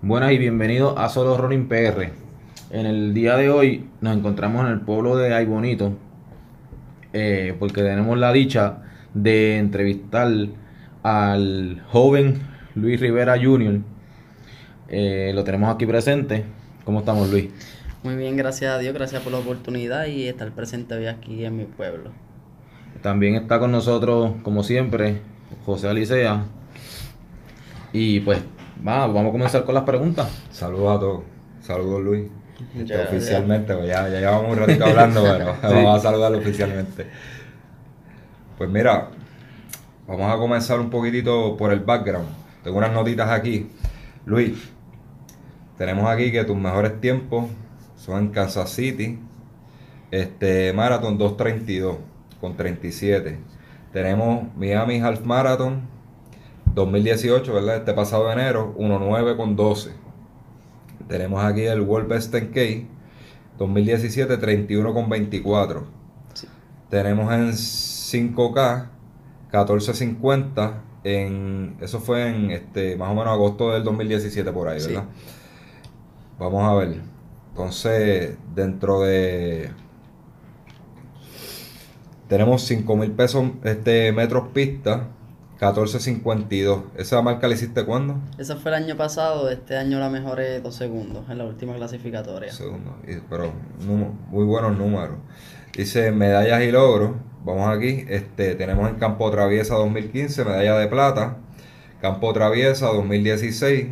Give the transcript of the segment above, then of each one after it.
Buenas y bienvenidos a Solo Running PR. En el día de hoy nos encontramos en el pueblo de Ay Bonito eh, porque tenemos la dicha de entrevistar al joven Luis Rivera Jr. Eh, lo tenemos aquí presente. ¿Cómo estamos, Luis? Muy bien, gracias a Dios, gracias por la oportunidad y estar presente hoy aquí en mi pueblo. También está con nosotros, como siempre, José Alicea. Y pues, va, vamos a comenzar con las preguntas. Saludos a todos. Saludos, Luis. Este, Ya, ya. oficialmente, pues ya, ya llevamos un ratito hablando, pero vamos a saludarlo oficialmente. Pues mira, vamos a comenzar un poquitito por el background. Tengo unas notitas aquí. Luis, tenemos aquí que tus mejores tiempos son en Kansas City, este Marathon 232 con 37. Tenemos Miami Half Marathon 2018, ¿verdad? Este pasado enero, 1.9 con 12. Tenemos aquí el World Best 10K 2017, 31 con 24. Tenemos en 5K 1450 en eso fue en este más o menos agosto del 2017 por ahí, Sí. ¿verdad? Vamos a ver. Entonces, dentro de tenemos 5 mil pesos este metros pista 1452. ¿Esa marca la hiciste cuándo? Eso fue el año pasado, este año la mejoré dos segundos en la última clasificatoria. Segundo. Pero muy buenos números. Dice medallas y logros. Vamos aquí. Este, tenemos en Campo Traviesa 2015, medalla de plata. Campo Traviesa 2016,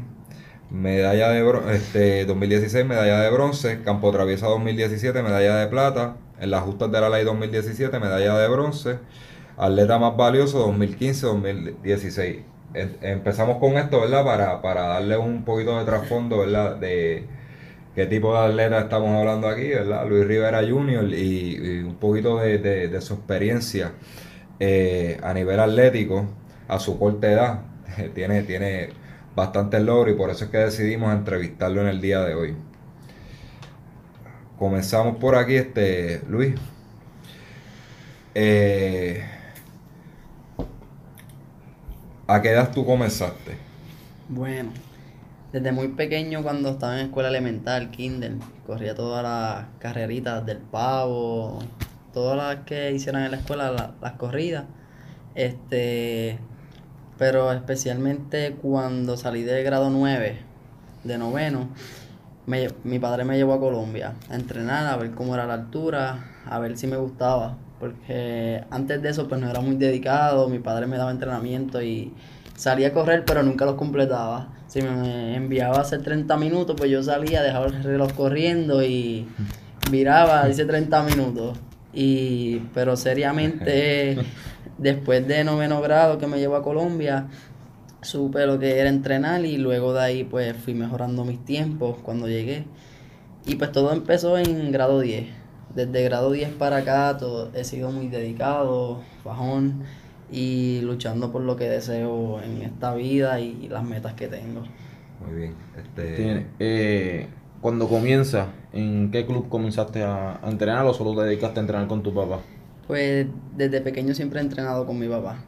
medalla de bro- este, 2016, medalla de bronce. Campo Traviesa 2017, medalla de plata. En las justas de la ley 2017, medalla de bronce. Atleta más valioso 2015-2016. Em- Empezamos con esto, ¿verdad? Para, para darle un poquito de trasfondo, ¿verdad? De, qué tipo de atleta estamos hablando aquí, ¿verdad? Luis Rivera Jr. y, un poquito de, de- de su experiencia eh, a nivel atlético, a su corta edad. tiene, tiene bastante logro y por eso es que decidimos entrevistarlo en el día de hoy. Comenzamos por aquí, este Luis. Eh, ¿A qué edad tú comenzaste? Bueno, desde muy pequeño cuando estaba en escuela elemental, kinder, corría todas las carreritas del pavo, todas las que hicieran en la escuela, la- las corridas. Este, pero especialmente cuando salí de grado 9, de noveno, me- mi padre me llevó a Colombia a entrenar, a ver cómo era la altura, a ver si me gustaba. Porque antes de eso pues no era muy dedicado, mi padre me daba entrenamiento y salía a correr pero nunca los completaba. Si me enviaba a hacer 30 minutos pues yo salía, dejaba el reloj corriendo y viraba, hice 30 minutos. Y, pero seriamente, después de noveno grado que me llevó a Colombia, supe lo que era entrenar y luego de ahí pues fui mejorando mis tiempos cuando llegué. Y pues todo empezó en grado 10. Desde grado 10 para acá todo, he sido muy dedicado, fajón y luchando por lo que deseo en esta vida y las metas que tengo. Muy bien. Este, Tiene, eh, cuando comienza, ¿en qué club comenzaste a, a entrenar o solo te dedicaste a entrenar con tu papá? Pues desde pequeño siempre he entrenado con mi papá.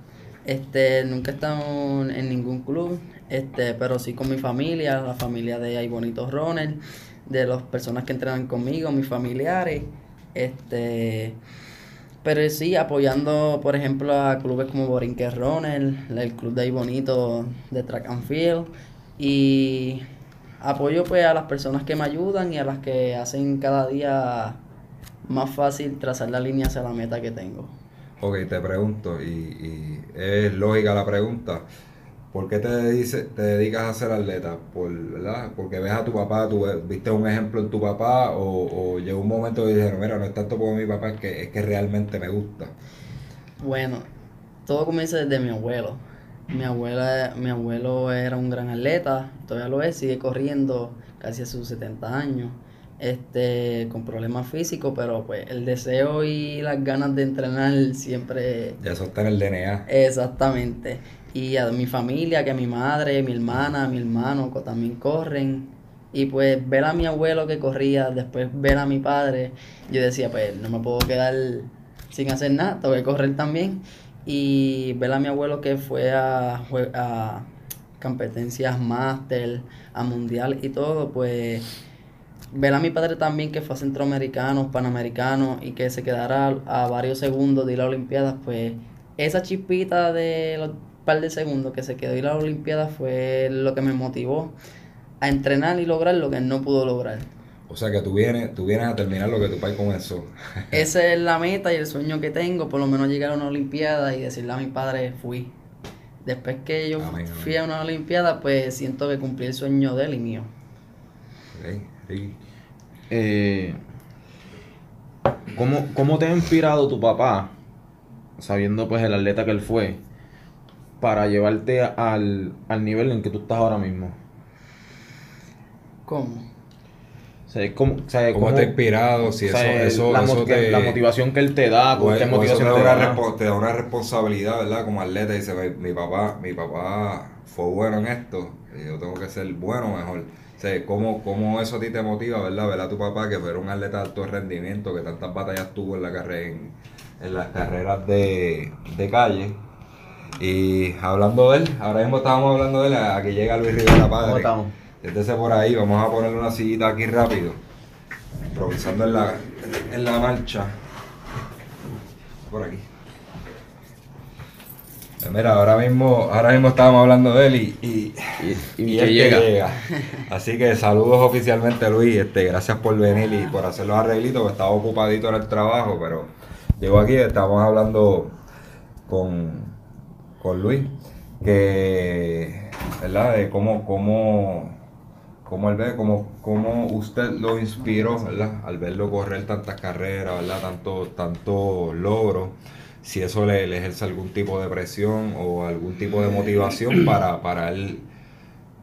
Este, nunca he estado en ningún club, este, pero sí con mi familia, la familia de Ay Bonito Runner, de las personas que entrenan conmigo, mis familiares. Este, pero sí, apoyando, por ejemplo, a clubes como Borinque Runner, el club de Ay Bonito de Track and Field. Y apoyo pues a las personas que me ayudan y a las que hacen cada día más fácil trazar la línea hacia la meta que tengo. Ok, te pregunto, y, y es lógica la pregunta. ¿Por qué te, dedice- te dedicas a ser atleta? ¿Por, ¿verdad? ¿Porque ves a tu papá, tú viste un ejemplo en tu papá o, o llegó un momento que dijeron, mira, no es tanto por mi papá, es que, es que realmente me gusta? Bueno, todo comienza desde mi abuelo. Mi abuela, mi abuelo era un gran atleta, todavía lo es, sigue corriendo casi a sus 70 años. Este, con problemas físicos, pero pues el deseo y las ganas de entrenar siempre Ya eso está en el DNA. Exactamente. Y a mi familia, que mi madre, mi hermana, mi hermano también corren. Y pues ver a mi abuelo que corría, después ver a mi padre, yo decía, pues no me puedo quedar sin hacer nada, tengo que correr también. Y ver a mi abuelo que fue a, a competencias máster, a mundial y todo, pues ver a mi padre también que fue a centroamericano, panamericano y que se quedara a, a varios segundos de ir a Olimpiadas, pues esa chispita de los par de segundos que se quedó ir a las Olimpiadas fue lo que me motivó a entrenar y lograr lo que él no pudo lograr. O sea que tú vienes, tú vienes a terminar lo que tu país comenzó. Esa es la meta y el sueño que tengo, por lo menos llegar a una Olimpiada y decirle a mi padre, fui. Después que yo Amén, fui a una Olimpiada, pues siento que cumplí el sueño de él y mío. Ok, Ricky. Eh, ¿cómo, cómo te ha inspirado tu papá, sabiendo pues el atleta que él fue, para llevarte al, al nivel en que tú estás ahora mismo? ¿Cómo? O sea, ¿cómo, o sea, ¿Cómo cómo- te ha inspirado? Si o eso, sea, eso, la, eso te, la motivación que él te da, ¿con qué motivación te, te, da una te da una responsabilidad, ¿verdad? Como atleta, dice, mi, mi papá, mi papá fue bueno en esto, y yo tengo que ser bueno mejor. O sea, ¿cómo, cómo eso a ti te motiva, verdad? Ver a tu papá que fue un atleta de alto rendimiento, que tantas batallas tuvo en la carrera, en, en las carreras de, de calle. Y hablando de él, ahora mismo estábamos hablando de él, aquí llega Luis Rivera Padre. ¿Cómo estamos? Siéntese por ahí, vamos a ponerle una sillita aquí rápido. Improvisando en la, en la marcha. Por aquí. Mira, ahora mismo, ahora mismo estábamos hablando de él y, y, Y, y y que él llega. Así que saludos oficialmente Luis, este, gracias por venir y por hacer los arreglitos, que estaba ocupadito en el trabajo, pero llegó aquí, estamos hablando con, con Luis, que, ¿verdad? De cómo, cómo, cómo él ve, cómo, cómo usted lo inspiró, ¿verdad? Al verlo correr tantas carreras, ¿verdad? Tanto, tanto logros, si eso le, le ejerce algún tipo de presión o algún tipo de motivación para, para él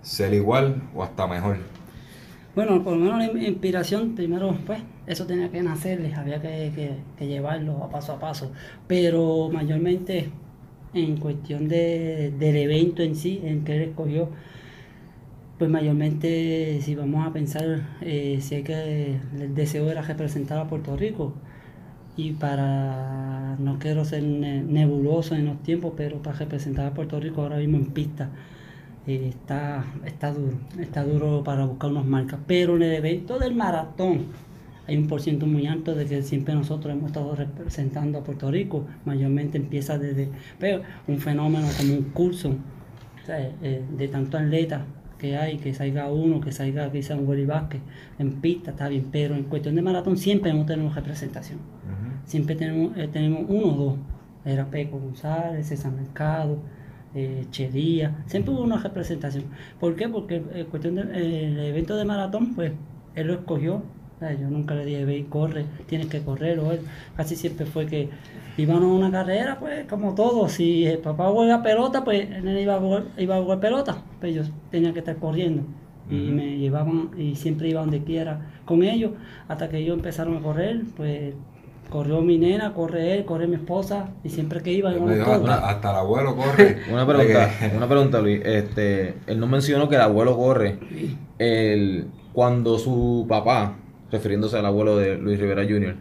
ser igual o hasta mejor. Bueno, por lo menos la in- inspiración, primero, pues, eso tenía que nacerles, había que, que- que llevarlo a paso a paso. Pero mayormente en cuestión de, del evento en sí, en que él escogió, pues mayormente, si vamos a pensar, eh, sé que el deseo era representar a Puerto Rico. Y para, no quiero ser ne- nebuloso en los tiempos, pero para representar a Puerto Rico ahora mismo en pista, eh, está, está duro, está duro para buscar unas marcas. Pero en el evento del maratón hay un porciento muy alto de que siempre nosotros hemos estado representando a Puerto Rico. Mayormente empieza desde pero un fenómeno como un curso eh, de tanto atleta que hay, que salga uno, que salga quizá un Willy Vázquez en pista, está bien. Pero en cuestión de maratón siempre hemos tenido representación. Siempre tenemos, eh, tenemos uno o dos. Era Peco González, César Mercado, eh, Chería. Siempre hubo una representación. ¿Por qué? Porque en cuestión del el evento de maratón, pues él lo escogió. Yo nunca le dije, ve y corre, tienes que correr. O él casi siempre fue que íbamos a una carrera, pues como todo. Si el papá juega pelota, pues él iba a jugar, iba a jugar pelota. Pues yo tenía que estar corriendo. Y me llevaban y siempre iba donde quiera con ellos. Hasta que ellos empezaron a correr, pues corrió mi nena, corre él, corre mi esposa. Y siempre que iba, íbamos todos. hasta, hasta el abuelo corre. Una pregunta, una pregunta, Luis. Este, él no mencionó que el abuelo corre. El, cuando su papá, refiriéndose al abuelo de Luis Rivera Jr.,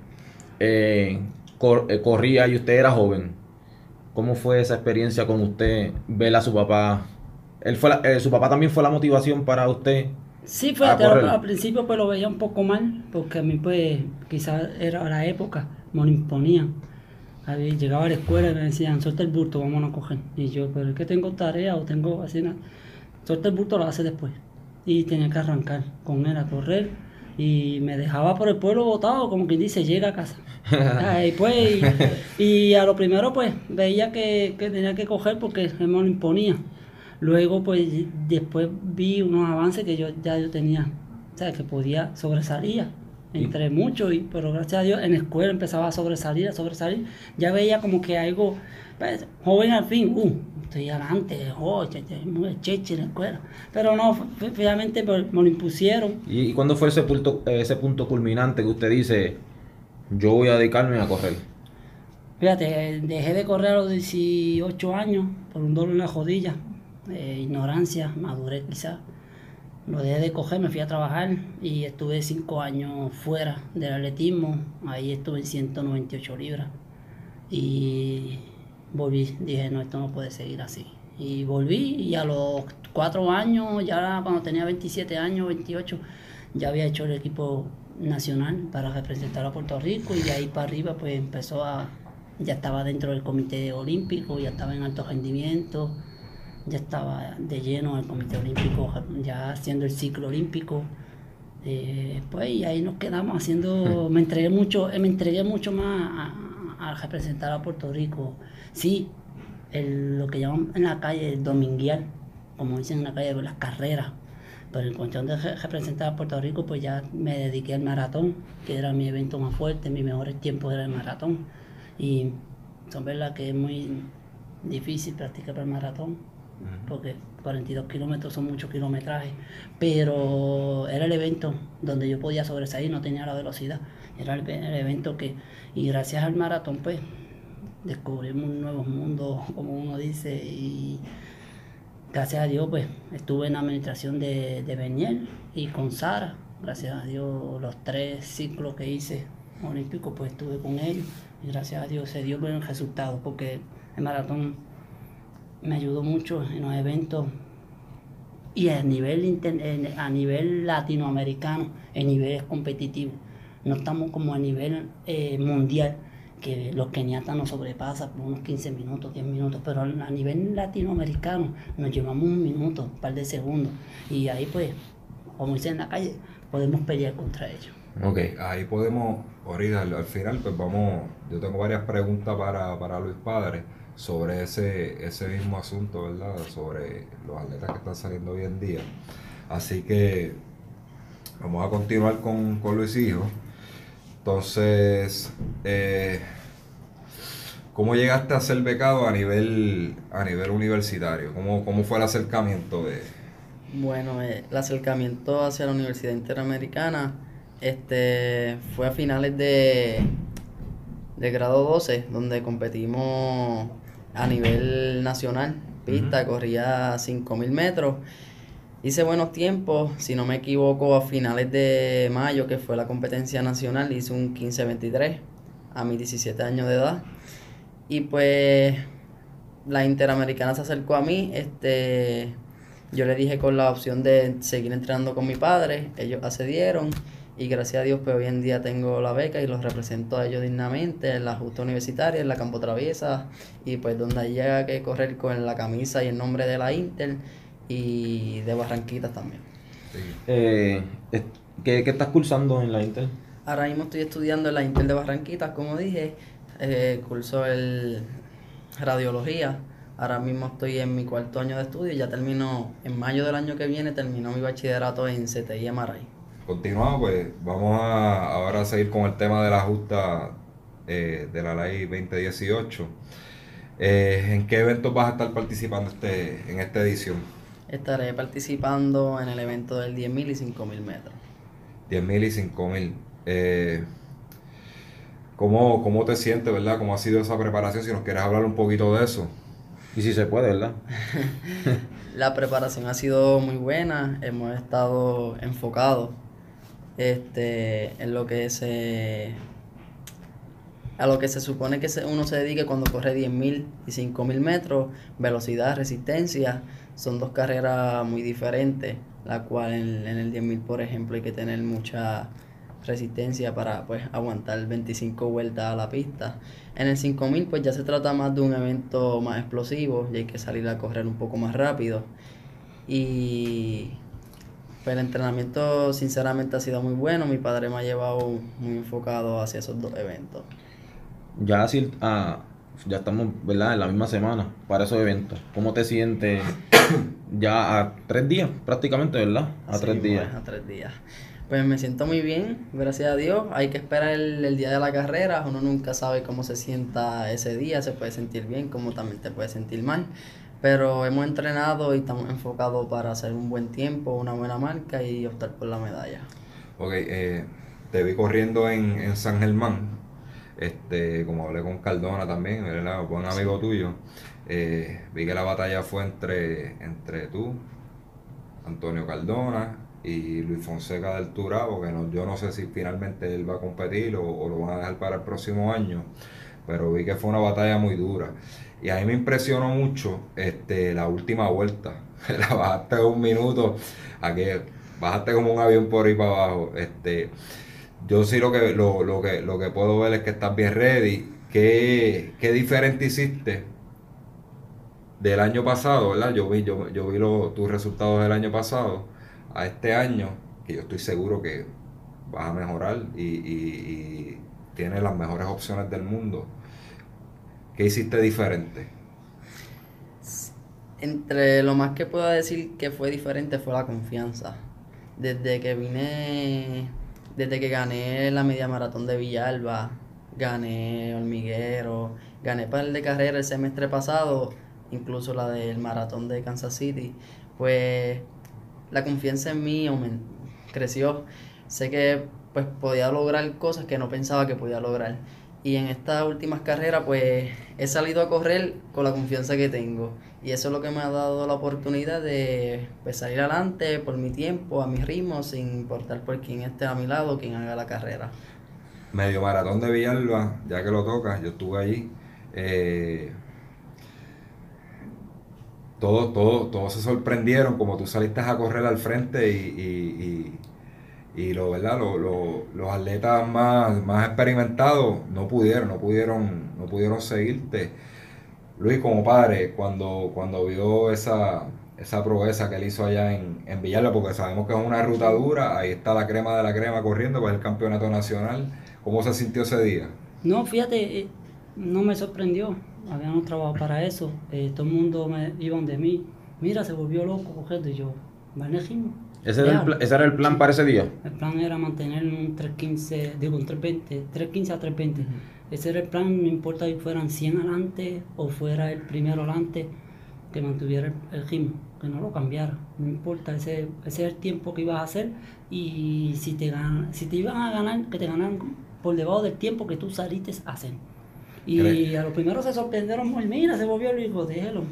eh, cor- eh, corría y usted era joven. ¿Cómo fue esa experiencia con usted ver a su papá? Él fue la- eh, su papá también fue la motivación para usted. Sí, fíjate, al, principio pues lo veía un poco mal, porque a mí pues quizás era la época, me lo imponían. Llegaba a la escuela y me decían, suelta el bulto, vamos a coger. Y yo, pero es que tengo tarea o tengo así, nada. suelta el bulto, lo hace después. Y tenía que arrancar con él a correr. Y me dejaba por el pueblo botado, como quien dice, llega a casa. Ah, y, pues, y, y a lo primero pues veía que, que tenía que coger porque me lo imponía. Luego, pues, después vi unos avances que yo ya yo tenía, o sea, que podía sobresalir entre muchos, y, pero gracias a Dios en la escuela empezaba a sobresalir, a sobresalir. Ya veía como que algo, pues, joven al fin, uh, estoy adelante, oh, cheche en la escuela. Pero no, finalmente me, lo impusieron. ¿Y, cuándo fue ese punto, ese punto culminante que usted dice, yo voy a dedicarme a correr? Fíjate, dejé de correr a los 18 años por un dolor en la rodilla, eh, ignorancia, madurez quizás. lo dejé de coger, me fui a trabajar y estuve cinco años fuera del atletismo. Ahí estuve en 198 libras. Y volví, dije, no, esto no puede seguir así. Y volví y a los cuatro años, ya cuando tenía 27 años, 28, ya había hecho el equipo nacional para representar a Puerto Rico y de ahí para arriba pues empezó a, ya estaba dentro del comité olímpico, ya estaba en alto rendimiento ya estaba de lleno el Comité Olímpico, ya haciendo el ciclo olímpico. Eh, pues y ahí nos quedamos haciendo, me entregué mucho, me entregué mucho más a, representar a Puerto Rico. Sí, lo que llaman en la calle dominguial, como dicen en la calle, las carreras. Pero en cuestión de representar a Puerto Rico, pues ya me dediqué al maratón, que era mi evento más fuerte, mis mejores tiempos era el maratón. Y son verdad que es muy difícil practicar para el maratón porque 42 kilómetros son muchos kilometrajes, pero era el evento donde yo podía sobresalir, no tenía la velocidad, era el, evento que, y gracias al maratón pues descubrimos un nuevo mundo, como uno dice, y gracias a Dios pues estuve en la administración de, de Beniel y con Sara, gracias a Dios los tres ciclos que hice olímpicos pues estuve con ellos. Y gracias a Dios se dio buen resultado porque el maratón me ayudó mucho en los eventos y a nivel, a nivel latinoamericano, en niveles competitivos. No estamos como a nivel eh, mundial, que los keniatas nos sobrepasan por unos 15 minutos, 10 minutos, pero a nivel latinoamericano nos llevamos un minuto, un par de segundos, y ahí pues, como dicen en la calle, podemos pelear contra ellos. Ok, ahí podemos, ahorita al, final, pues vamos, yo tengo varias preguntas para, para Luis Padre sobre ese, ese mismo asunto, ¿verdad? Sobre los atletas que están saliendo hoy en día. Así que vamos a continuar con, Luis Hijo. Entonces, eh, ¿cómo llegaste a ser becado a nivel, a nivel universitario? ¿Cómo, ¿Cómo fue el acercamiento de...? Bueno, eh, el acercamiento hacia la Universidad Interamericana este, fue a finales de, de grado 12, donde competimos a nivel nacional, pista, corría 5.000 metros. Hice buenos tiempos, si no me equivoco, a finales de mayo, que fue la competencia nacional, hice un 15-23 a mis 17 años de edad. Y pues la Interamericana se acercó a mí, este, yo le dije con la opción de seguir entrenando con mi padre, ellos accedieron y gracias a Dios pues hoy en día tengo la beca y los represento a ellos dignamente en la justa universitaria, en la campo traviesa y pues donde llega que correr con la camisa y el nombre de la Inter y de Barranquitas también. Eh, ¿qué, estás cursando en la Inter? Ahora mismo estoy estudiando en la Inter de Barranquitas, como dije, eh, curso el radiología. Ahora mismo estoy en mi cuarto año de estudio y ya termino, en mayo del año que viene, terminó mi bachillerato en CTI MRI continuamos, pues vamos a ahora a seguir con el tema de la justa eh, de la ley 2018. Eh, ¿En qué eventos vas a estar participando este, en esta edición? Estaré participando en el evento del 10.000 y 5.000 metros. 10.000 y 5.000. Eh, ¿cómo, ¿Cómo te sientes, verdad? ¿Cómo ha sido esa preparación? Si nos quieres hablar un poquito de eso. Y si se puede, ¿verdad? la preparación ha sido muy buena, hemos estado enfocados este, en lo que se a lo que se supone que uno se dedique cuando corre 10.000 y 5.000 metros, velocidad, resistencia, son dos carreras muy diferentes, la cual en, en el 10.000, por ejemplo, hay que tener mucha resistencia para pues aguantar 25 vueltas a la pista. En el 5000 pues ya se trata más de un evento más explosivo y hay que salir a correr un poco más rápido. Y pues el entrenamiento sinceramente ha sido muy bueno. Mi padre me ha llevado muy enfocado hacia esos dos eventos. Ya así, ah, ya estamos ¿verdad? en la misma semana para esos eventos. ¿Cómo te sientes ya a tres días prácticamente, verdad? A tres días. Pues, a tres días. Pues me siento muy bien, gracias a Dios. Hay que esperar el, el, día de la carrera. Uno nunca sabe cómo se sienta ese día. Se puede sentir bien, como también te puede sentir mal pero hemos entrenado y estamos enfocados para hacer un buen tiempo, una buena marca y optar por la medalla. Ok, eh, te vi corriendo en, San Germán, este, como hablé con Cardona también, ¿verdad? buen amigo tuyo. Eh, vi que la batalla fue entre, entre tú, Antonio Cardona y Luis Fonseca del Turabo, que no, yo no sé si finalmente él va a competir o, o lo van a dejar para el próximo año, pero vi que fue una batalla muy dura. Y a mí me impresionó mucho este, la última vuelta. la bajaste un minuto, a que bajaste como un avión por ahí para abajo. Este, yo sí lo que, lo, lo que, lo que puedo ver es que estás bien ready. ¿Qué, qué diferente hiciste del año pasado, verdad? Yo vi, yo, yo vi tus resultados del año pasado a este año, que yo estoy seguro que vas a mejorar y, y, y tienes las mejores opciones del mundo. ¿Qué hiciste diferente? Entre lo más que puedo decir que fue diferente fue la confianza. Desde que vine, desde que gané la media maratón de Villalba, gané hormiguero, gané par de carreras el semestre pasado, incluso la del maratón de Kansas City, pues la confianza en mí aumen- creció. Sé que pues podía lograr cosas que no pensaba que podía lograr. Y en estas últimas carreras pues he salido a correr con la confianza que tengo. Y eso es lo que me ha dado la oportunidad de pues, salir adelante por mi tiempo, a mi ritmo, sin importar por quién esté a mi lado, quién haga la carrera. Medio maratón de Villalba, ya que lo tocas, yo estuve allí. eh, todos, todos, todos se sorprendieron como tú saliste a correr al frente y, y, y, lo, ¿verdad? Lo- los atletas más, más experimentados no pudieron, no pudieron, no pudieron seguirte. Luis, como padre, cuando, cuando vio esa, esa proeza que él hizo allá en, en Villalba, porque sabemos que es una ruta dura, ahí está la crema de la crema corriendo, pues el campeonato nacional. ¿Cómo se sintió ese día? No, fíjate, eh, no me sorprendió. Habíamos trabajado para eso. eh, todo el mundo me iba de mí. Mira, se volvió loco cogiendo y yo, ritmo. Ese era, el, Déjalo". pla- ese era el plan para ese día. El plan era mantener un 315, digo un 320, 315 a 320. Ese era el plan, no importa si fueran 100 adelante o fuera el primero adelante, que mantuviera el, el ritmo, que no lo cambiara. No importa, ese, ese es el tiempo que ibas a hacer y si te, gan- si te iban a ganar, que te ganaran por debajo del tiempo que tú saliste a hacer. Y a los primeros se sorprendieron, muy, mira, se volvió el hijo, déjelo.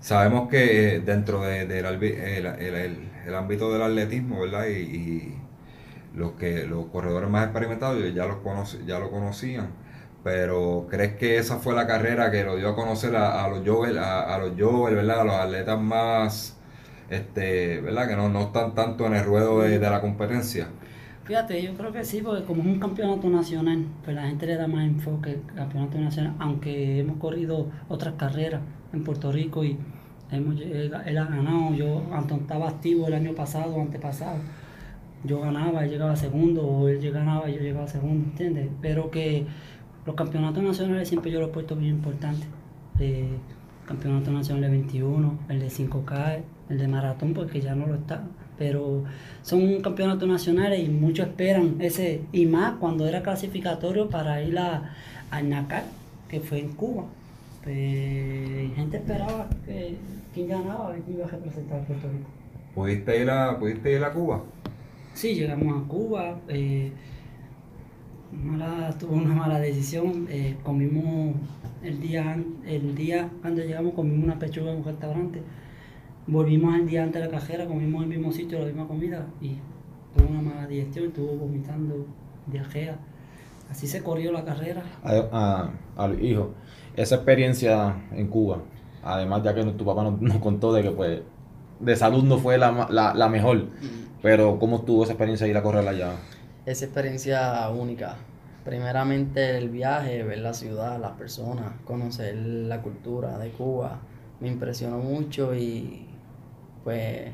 Sabemos que eh, dentro de- del el- el- el ámbito del atletismo, ¿verdad? Y, y los que los corredores más experimentados ya los conoce, ya lo conocían. Pero ¿crees que esa fue la carrera que lo dio a conocer a, los joven, a, los ¿verdad? A los atletas más este, ¿verdad? Que no, no están tanto en el ruedo de, de la competencia. Fíjate, yo creo que sí, porque como es un campeonato nacional, pues la gente le da más enfoque al campeonato nacional, aunque hemos corrido otras carreras en Puerto Rico y hemos, él, ha ganado, yo, Anton estaba activo el año pasado antepasado, yo ganaba, él llegaba segundo, o él y yo llegaba segundo, ¿entiendes? Pero que los campeonatos nacionales siempre yo los he puesto bien importantes. Eh, campeonato nacional de 21, el de 5K, el de maratón, porque ya no lo está. Pero son campeonatos nacionales y muchos esperan ese, y más cuando era clasificatorio para ir a, al NACAR, que fue en Cuba. Pues gente esperaba que quién ganaba, quién iba a representar a Puerto Rico. ¿Pudiste ir a, pudiste ir a Cuba? Sí, llegamos a Cuba. eh, mala, tuvo una mala decisión. eh, comimos el día, el día cuando llegamos, comimos una pechuga en un restaurante. Volvimos al día antes de la cajera, comimos en el mismo sitio la misma comida y tuvo una mala digestión, estuvo vomitando, diarrea. Así se corrió la carrera. A, a- al hijo, esa experiencia en Cuba, además ya que tu papá nos, nos contó de que pues de salud no fue la, la, la mejor, pero ¿cómo estuvo esa experiencia de ir a correr allá? Esa experiencia única. Primeramente el viaje, ver la ciudad, las personas, conocer la cultura de Cuba, me impresionó mucho y pues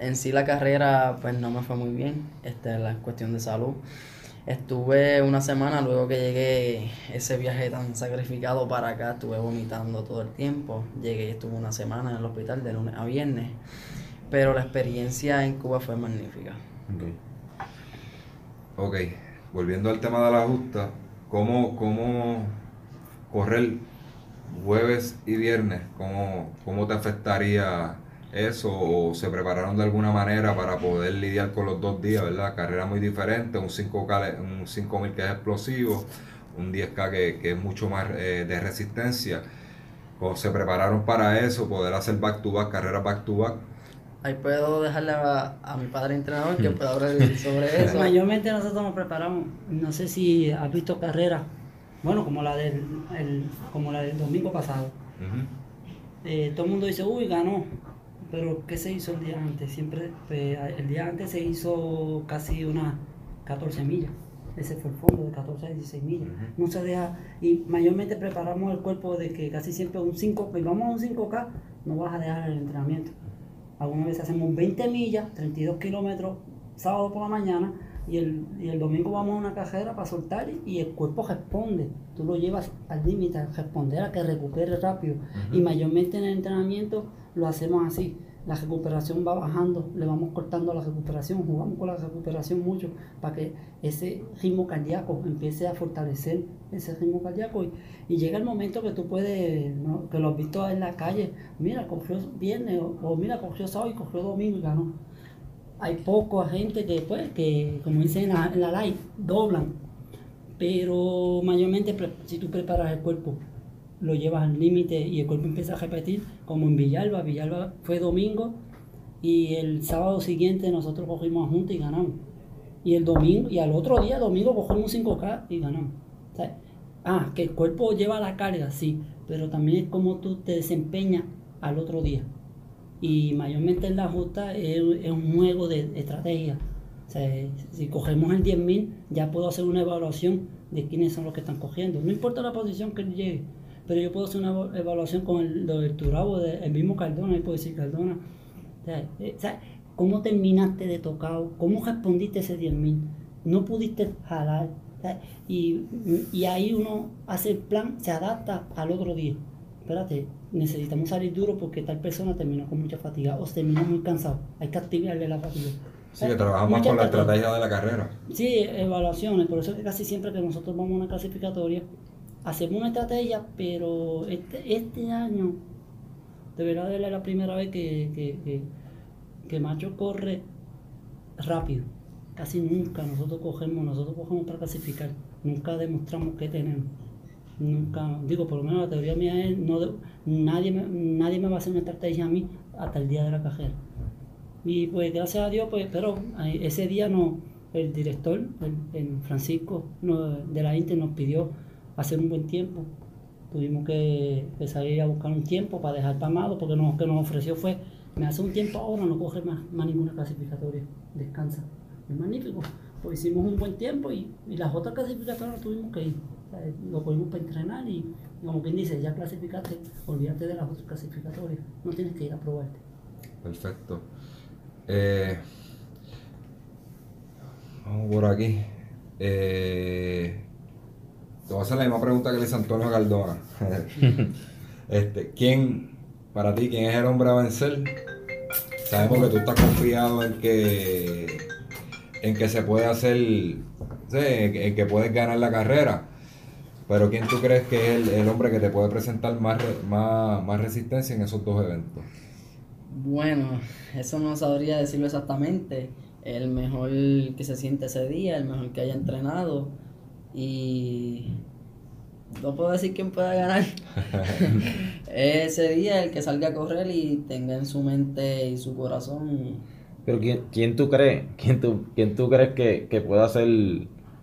en sí la carrera pues no me fue muy bien, este, la cuestión de salud. Estuve una semana luego que llegué ese viaje tan sacrificado para acá, estuve vomitando todo el tiempo. Llegué y estuve una semana en el hospital de lunes a viernes. Pero la experiencia en Cuba fue magnífica. Ok, volviendo al tema de la justa, ¿cómo, cómo correr jueves y viernes? ¿Cómo, ¿Cómo te afectaría eso? ¿O se prepararon de alguna manera para poder lidiar con los dos días, verdad? Carrera muy diferente, un 5K, un 5000 que es explosivo, un 10K que, que es mucho más eh, de resistencia. ¿Cómo se prepararon para eso? Poder hacer back to back, carrera back to back. Ahí puedo dejarle a, a mi padre entrenador que pueda hablar sobre eso. Mayormente nosotros nos preparamos, no sé si has visto carreras, bueno, como la del, el- como la del domingo pasado. Eh, todo el mundo dice, uy, ganó. Pero ¿qué se hizo el día antes? Siempre, pues, el día antes se hizo casi unas 14 millas. Ese fue el fondo de 14 a 16 millas. No se deja, y mayormente preparamos el cuerpo de que casi siempre un 5, pues vamos a un 5K, no vas a dejar el entrenamiento. Algunas veces hacemos 20 millas, 32 kilómetros, sábado por la mañana, y el, y el domingo vamos a una cajera para soltar y, y el cuerpo responde. Tú lo llevas al límite, a responder, a que recupere rápido. Y mayormente en el entrenamiento lo hacemos así. La recuperación va bajando, le vamos cortando la recuperación, jugamos con la recuperación mucho para que ese ritmo cardíaco empiece a fortalecer ese ritmo cardíaco y, y llega el momento que tú puedes, que lo has visto en la calle, mira, cogió viernes o, mira, cogió sábado y cogió domingo y ganó hay poca gente que, pues, que como dicen en la, en la live, doblan. Pero mayormente, si tú preparas el cuerpo, lo llevas al límite y el cuerpo empieza a repetir, como en Villalba. Villalba fue domingo y el sábado siguiente nosotros cogimos a Junta y ganamos. Y el domingo, y al otro día, domingo, cogimos un 5K y ganamos. Ah, que el cuerpo lleva la carga, sí, pero también es como tú te desempeñas al otro día y mayormente en la justa es, un juego de estrategia. Si cogemos el 10.000, ya puedo hacer una evaluación de quiénes son los que están cogiendo. No importa la posición que llegue, pero yo puedo hacer una evaluación con el, lo del Turabo, de- el mismo Cardona, ahí puedo decir Cardona. O sea, eh, ¿cómo terminaste de tocado? ¿Cómo respondiste ese 10.000? No pudiste jalar. o sea, y, y ahí uno hace el plan, se adapta al otro día espérate, necesitamos salir duro porque tal persona terminó con mucha fatiga o terminó muy cansado. Hay que activarle la fatiga. Sí, que trabajamos con la estrategia de la carrera. Sí, evaluaciones, por eso es que casi siempre que nosotros vamos a una clasificatoria, hacemos una estrategia, pero este, este año, de verdad es la primera vez que, que, que, Macho corre rápido. Casi nunca nosotros cogemos, nosotros cogemos para clasificar, nunca demostramos que tenemos. Nunca, digo, por lo menos la teoría mía es, no nadie, me, nadie me va a hacer una estrategia a mí hasta el día de la cajera. Y pues gracias a Dios, pues, pero ese día no, el director, el, Francisco de la Inter nos pidió hacer un buen tiempo. Tuvimos que, que salir a buscar un tiempo para dejar pamado, porque lo que nos ofreció fue, me hace un tiempo ahora, no coge más, ninguna clasificatoria, descansa. Es magnífico. Pues hicimos un buen tiempo y, y las otras clasificatorias tuvimos que ir. Lo cogimos para entrenar y, como quien dice, ya clasificaste, olvídate de las otras clasificatorias, no tienes que ir a probarte. Perfecto. Eh, vamos por aquí. Eh, te voy a hacer la misma pregunta que le hizo Antonio Cardona. este, ¿Quién, para ti, quién es el hombre a vencer? Sabemos que tú estás confiado en que, en que se puede hacer, sí, en que- puedes ganar la carrera. Pero ¿quién tú crees que es el, el hombre que te puede presentar más, más, más resistencia en esos dos eventos? Bueno, eso no sabría decirlo exactamente. El mejor que se siente ese día, el mejor que haya entrenado. Y no puedo decir quién pueda ganar. ese día el que salga a correr y tenga en su mente y su corazón. Pero ¿quién, quién tú crees? ¿Quién tú, quién tú crees que, que pueda hacer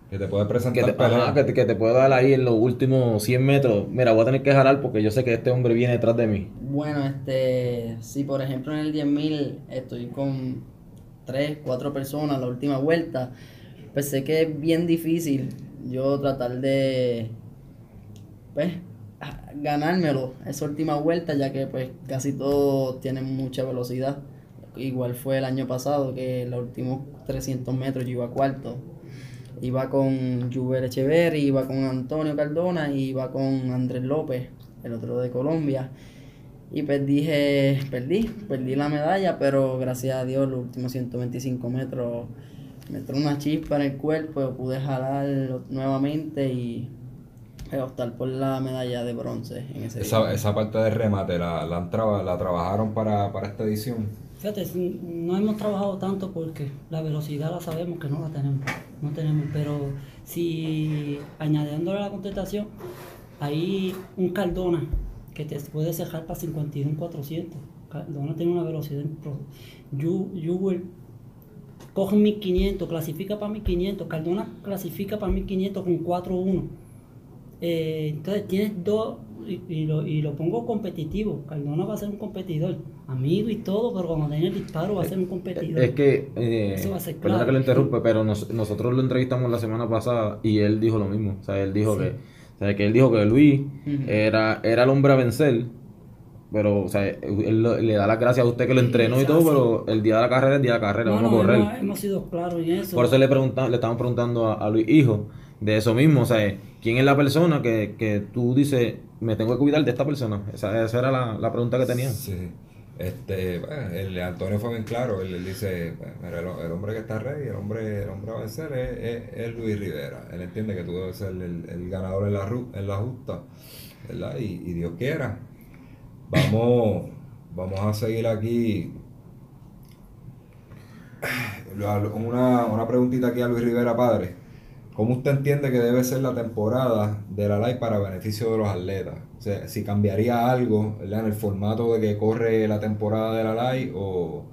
Que te puede que presentar te, pelea. ajá, que, te, que te pueda dar ahí en los últimos 100 metros? Mira, voy a tener que jalar porque yo sé que este hombre viene detrás de mí. Bueno, este, si por ejemplo en el 10.000 estoy con 3, 4 personas la última vuelta, pues sé que es bien difícil yo tratar de, pues, ganármelo esa última vuelta, ya que pues casi todos tienen mucha velocidad. Igual fue el año pasado que los últimos 300 metros yo iba cuarto. Iba con Juber Echeverri, iba con Antonio Cardona y iba con Andrés López, el otro de Colombia. Y pues dije, perdí, perdí la medalla, pero gracias a Dios los últimos 125 metros me entró una chispa en el cuerpo, pude jalar nuevamente y eh, optar por la medalla de bronce en ese Esa, día. esa parte de remate la, la, han traba- la trabajaron para, para esta edición. Fíjate, no hemos trabajado tanto porque la velocidad la sabemos que no la tenemos, no tenemos, pero si añadiéndole a la contestación, hay un Cardona que te puede cejar para 51 400, Cardona tiene una velocidad. impro- Yu- Jewel coge 1500, clasifica para 1500. Cardona clasifica para 1500 con 4-1. Eh, entonces tienes dos y, y lo, y lo pongo competitivo. Cardona va a ser un competidor, amigo y todo, pero cuando tenga el disparo va a ser un competidor. Es que, eh, Eso va a ser perdona clave. que lo interrumpe, pero nos- nosotros lo entrevistamos la semana pasada y él dijo lo mismo. O sea, él dijo Sí. que, o sea, que él dijo que Luis era, era el hombre a vencer. Pero, o sea, él lo- le da las gracias a usted que lo entrenó y todo, pero el día de la carrera es el día de la carrera, No, vamos no, a correr. hemos, hemos sido claros en eso. Por eso le, pregunta, le estaban preguntando a, a Luis Hijo de eso mismo, o sea, ¿quién es la persona que, que tú dices, me tengo que cuidar de esta persona? Esa, esa era la, la pregunta que tenían. Sí. Este, bueno, el Antonio fue bien claro, él, él dice, bueno, el, el hombre que está rey, el hombre, el hombre a vencer es, es- es Luis Rivera. Él entiende que tú debes ser el, el ganador en la, en la justa, ¿verdad? Y, y Dios quiera. Vamos, vamos a seguir aquí. Una, una preguntita aquí a Luis Rivera, padre. ¿Cómo usted entiende que debe ser la temporada de la LAI para beneficio de los atletas? O sea, si cambiaría algo en el formato de que corre la temporada de la LAI o,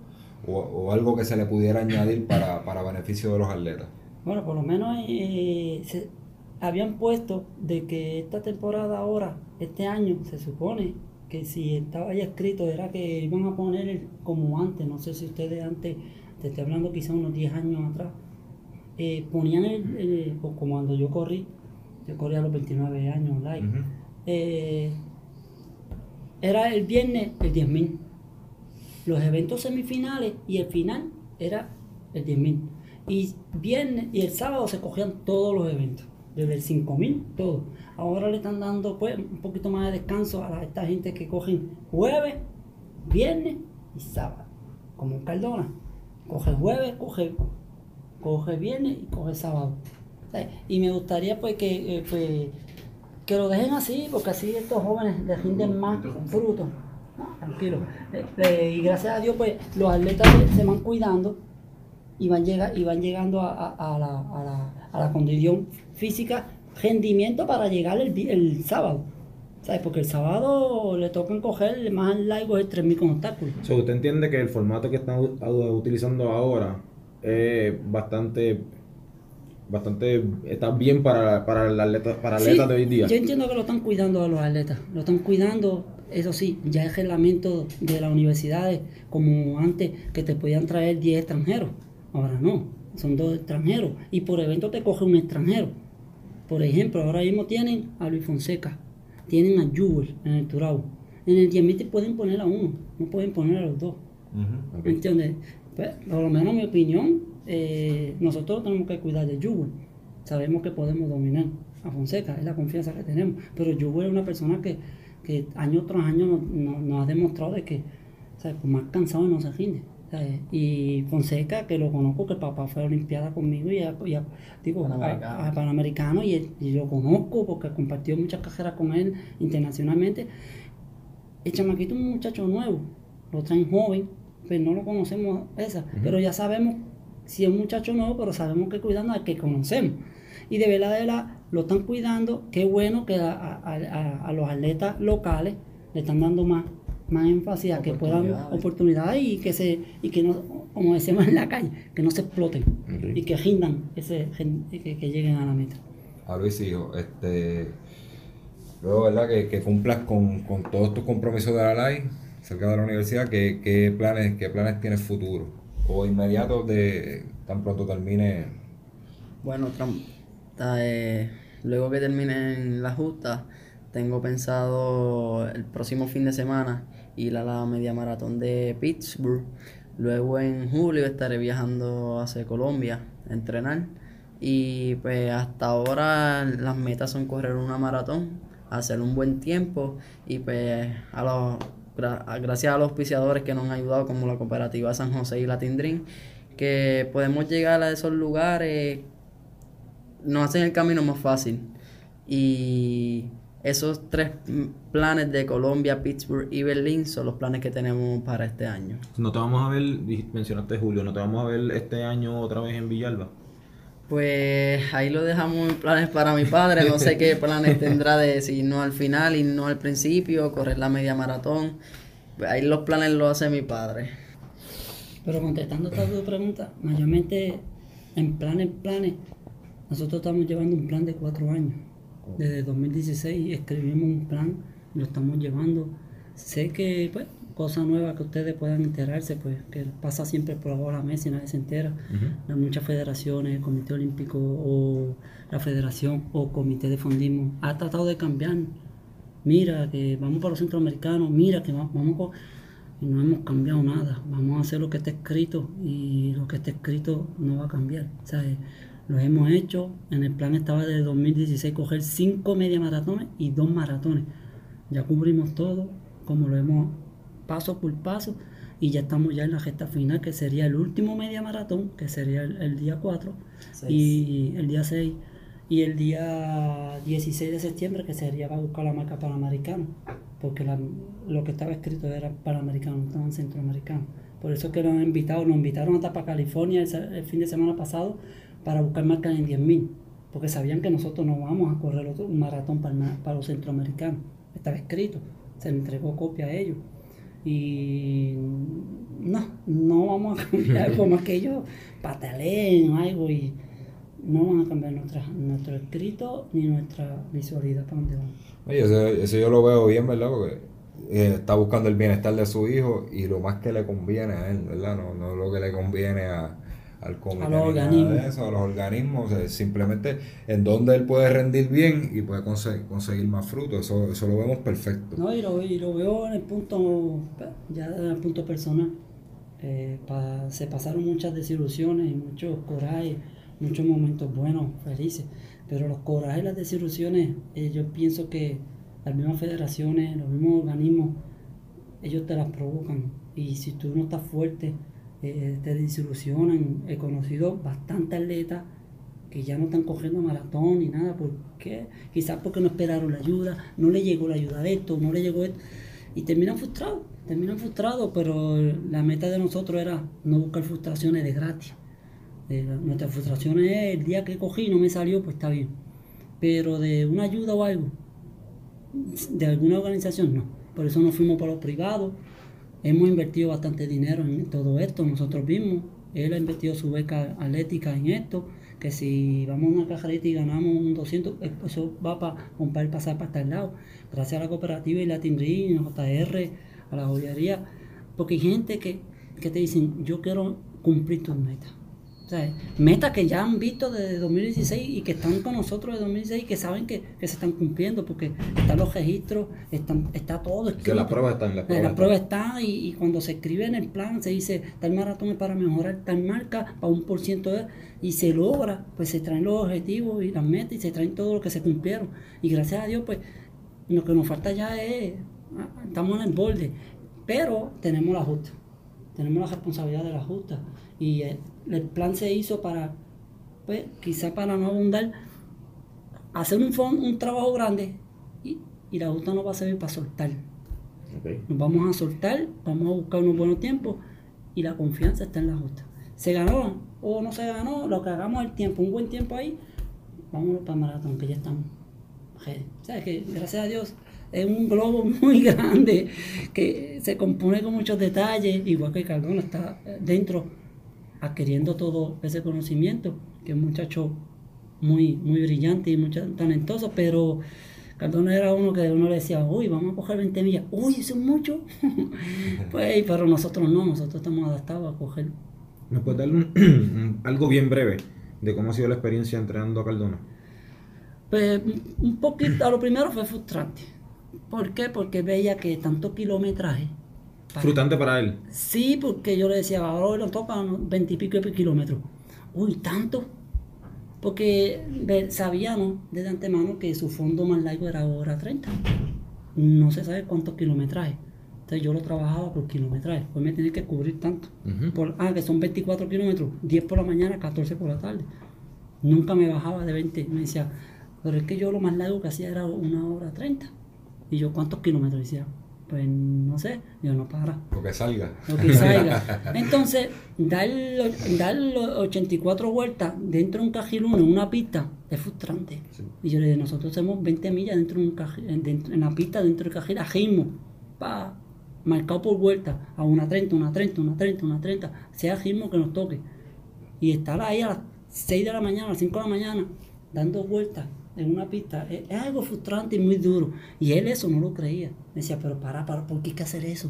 o- o algo que se le pudiera añadir para, para beneficio de los atletas. Bueno, por lo menos eh, se habían puesto de que esta temporada ahora, este año, se supone que si estaba ya escrito era que iban a poner como antes, no sé si ustedes antes, te estoy hablando quizá unos 10 años atrás, eh, ponían el, el- o como cuando yo corrí, yo corrí a los 29 años Ujú. eh, era el viernes el 10.000. Los eventos semifinales y el final era el 10.000. Y viernes y el sábado se cogían todos los eventos. Desde el 5.000, todo. Ahora le están dando pues un poquito más de descanso a esta gente que cogen jueves, viernes y sábado. Como un Cardona. Coge jueves, coge, coge viernes y coge sábado. Y me gustaría pues que eh, pues, que lo dejen así, porque así estos jóvenes les más frutos. No, tranquilo. Eh, eh, y gracias a Dios, pues los atletas se, van cuidando y van, llega, y van llegando a la, a la- a la condición física, rendimiento para llegar el, el sábado. ¿Sabes? Porque el sábado le tocan coger más largo el 3000 con obstáculos. So, ¿Usted entiende que el formato que están utilizando ahora es bastante, bastante, está bien para, para el atleta, para Sí, de hoy día? Yo entiendo que lo están cuidando a los atletas, lo están cuidando, eso sí, ya el reglamento de las universidades, como antes, que te podían traer 10 extranjeros, ahora no, son dos extranjeros, y por evento te coge un extranjero. Por ejemplo, ahora mismo tienen a Luis Fonseca, tienen a Jewel en el Turao. En el 10.000 te pueden poner a uno, no pueden poner a los dos. ¿Me entiendes? Pues, por lo menos en mi opinión, eh, nosotros tenemos que cuidar de Jewel. Sabemos que podemos dominar a Fonseca, es la confianza que tenemos. Pero Jewel es una persona que, que año tras año nos, nos- nos ha demostrado de que, ¿sabes? por más cansado no se rinde. ¿Sabes? Y Fonseca, que lo conozco, que el papá fue a la Olimpiada conmigo y a, y a- digo, Panamericano. a Panamericano y, y lo conozco porque compartió muchas carreras con él internacionalmente. El chamaquito es un muchacho nuevo, lo traen joven, pues no lo conocemos esa, pero ya sabemos si es un muchacho nuevo, pero sabemos que cuidando al que conocemos. Y de verdad, de verdad, lo están cuidando, qué bueno que a- a los atletas locales le están dando más, más énfasis a que puedan Oportunidades. y que se, y que no, como decimos en la calle, que no se exploten y que rindan ese, que, que lleguen a la meta. A Luis Hijo, este, luego, ¿verdad? Que, que cumplas con, con todos tus compromisos de la LAI cerca de la universidad, ¿qué, qué planes, qué planes tienes futuro? O inmediatos de tan pronto termine. Bueno, eh, luego que terminen las justas, tengo pensado el próximo fin de semana ir a la media maratón de Pittsburgh. Luego en julio estaré viajando hacia Colombia a entrenar. Y pues hasta ahora las metas son correr una maratón, hacer un buen tiempo y pues a los, gracias a los auspiciadores que nos han ayudado como la cooperativa San José y Latin Dream, que podemos llegar a esos lugares nos hacen el camino más fácil. Y esos tres planes de Colombia, Pittsburgh y Berlín son los planes que tenemos para este año. No te vamos a ver, mencionaste Julio, no te vamos a ver este año otra vez en Villalba. Pues ahí lo dejamos en planes para mi padre. No sé qué planes tendrá de si no al final y no al principio, correr la media maratón. Pues ahí los planes los hace mi padre. Pero contestando esta tu pregunta, mayormente en planes, planes, nosotros estamos llevando un plan de cuatro años. Desde 2016 escribimos un plan, lo estamos llevando. Sé que, pues, cosas nuevas que ustedes puedan enterarse, pues, que pasa siempre por ahora mes y nadie se entera. Hay muchas federaciones, el Comité Olímpico o la Federación o Comité de Fondismo ha tratado de cambiar. Mira, que vamos para los centroamericanos, mira, que va- vamos con y no hemos cambiado nada. Vamos a hacer lo que está escrito y lo que está escrito no va a cambiar. O sea, eh, lo hemos hecho. En el plan estaba de 2016 coger cinco media maratones y dos maratones. Ya cubrimos todo, como lo hemos paso por paso, y ya estamos ya en la gesta final, que sería el último media maratón, que sería el, el día 4, y el día 6, y el día 16 de septiembre, que sería para buscar la marca panamericana, porque la- lo que estaba escrito era panamericano, no estaba en centroamericano. Por eso es que nos han invitado, nos invitaron hasta para California el, el fin de semana pasado para buscar marcas en 10.000, porque sabían que nosotros no vamos a correr otro, un maratón para, para los centroamericanos. Estaba escrito, se le entregó copia a ellos. Y no, no vamos a cambiar por más que ellos pataleen o algo y no van a cambiar nuestra, nuestro escrito ni nuestra visualidad para donde vamos. Oye, eso, eso yo lo veo bien, ¿verdad? Porque eh, está buscando el bienestar de su hijo y lo más que le conviene a él, ¿verdad? No, no lo que le conviene a, al comité A los organismos. de eso, a los organismos, o sea, simplemente en donde él puede rendir bien y puede conseguir, conseguir más frutos, eso, eso lo vemos perfecto. No, y lo, y lo veo en el punto, pues, ya en el punto personal. Eh, pa- se pasaron muchas desilusiones y muchos corajes, muchos momentos buenos, felices. Pero los corajes y las desilusiones, eh, yo pienso que las mismas federaciones, los mismos organismos, ellos te las provocan. Y si tú no estás fuerte, eh, te desilusionan. He conocido bastantes atletas que ya no están cogiendo maratón ni nada. ¿Por qué? Quizás porque no esperaron la ayuda, no le llegó la ayuda de esto, no le llegó esto. Y terminan frustrados, terminan frustrados, pero la meta de nosotros era no buscar frustraciones de gratis. Eh, nuestra frustración es el día que cogí y no me salió, pues está bien. Pero de una ayuda o algo, de alguna organización no. Por eso nos fuimos para los privados. Hemos invertido bastante dinero en todo esto, nosotros mismos. Él ha invertido su beca atlética en esto, que si vamos a una cajarita y ganamos un 200, eh, eso va para comprar el pasaje para al lado. Gracias a la cooperativa y Latin Dream, JR, a la joyería. Porque hay gente que, que te dicen, yo quiero cumplir tus metas. O sea, metas que ya han visto desde 2016 y que están con nosotros desde 2016 y que saben que, que se están cumpliendo porque están los registros, están, está todo escrito. las pruebas están, las Eh, pruebas La están. prueba está y, y cuando se escribe en el plan se dice tal maratón es para mejorar tal marca, para un por ciento de, y se logra, pues se traen los objetivos y las metas y se traen todo lo que se cumplieron. Y gracias a Dios, pues lo que nos falta ya es, ah, estamos en el borde, pero tenemos la justa, tenemos la responsabilidad de la justa. Y el, el plan se hizo para, pues quizá para no abundar, hacer un, fon- un trabajo grande y, y la justa nos va a servir para soltar. Nos vamos a soltar, vamos a buscar unos buenos tiempos y la confianza está en la justa. Se ganó o no se ganó, lo que hagamos el tiempo, un buen tiempo ahí, vámonos para el maratón, que ya estamos. sea, que gracias a Dios es un globo muy grande que se compone con muchos detalles, igual que Cardona está eh, dentro adquiriendo todo ese conocimiento, que es un muchacho muy, muy brillante y muy talentoso, pero Cardona era uno que uno le decía, uy, vamos a coger 20 millas, uy, eso es mucho. pues, pero nosotros no, nosotros estamos adaptados a coger. ¿Me puedes dar un- algo bien breve de cómo ha sido la experiencia entrenando a Cardona? Pues un poquito, a lo primero fue frustrante. ¿Por qué? Porque veía que tanto kilometraje. para- Frutante para él. Sí, porque yo le decía, ahora nos tocan 20 y pico de kilómetros. Uy, tanto. Porque sabíamos desde antemano que su fondo más largo era hora 30. No se sabe cuántos kilometrajes. Entonces yo lo trabajaba por kilometraje. Pues me tenía que cubrir tanto. Por- ah, que son 24 kilómetros, 10 por la mañana, 14 por la tarde. Nunca me bajaba de 20. Me decía, pero es que yo lo más largo que hacía era una hora 30. Y yo, ¿cuántos kilómetros? Decía, pues no sé. Yo no para Lo que salga. lo que salga. Entonces, dar, dar los 84 vueltas dentro de un cajilún en una pista es frustrante. Y yo le dije, nosotros hacemos 20 millas dentro de un caji- en, dentro- en la pista, dentro del cajil, a ritmo. Pa. marcado por vuelta, a una 30, una 30, una 30, una 30, sea ritmo que nos toque. Y estar ahí a las 6 de la mañana, a las 5 de la mañana, dando vueltas en una pista, es, algo frustrante y muy duro. Y él eso no lo creía. Me decía, pero para, para, ¿por qué hay que hacer eso?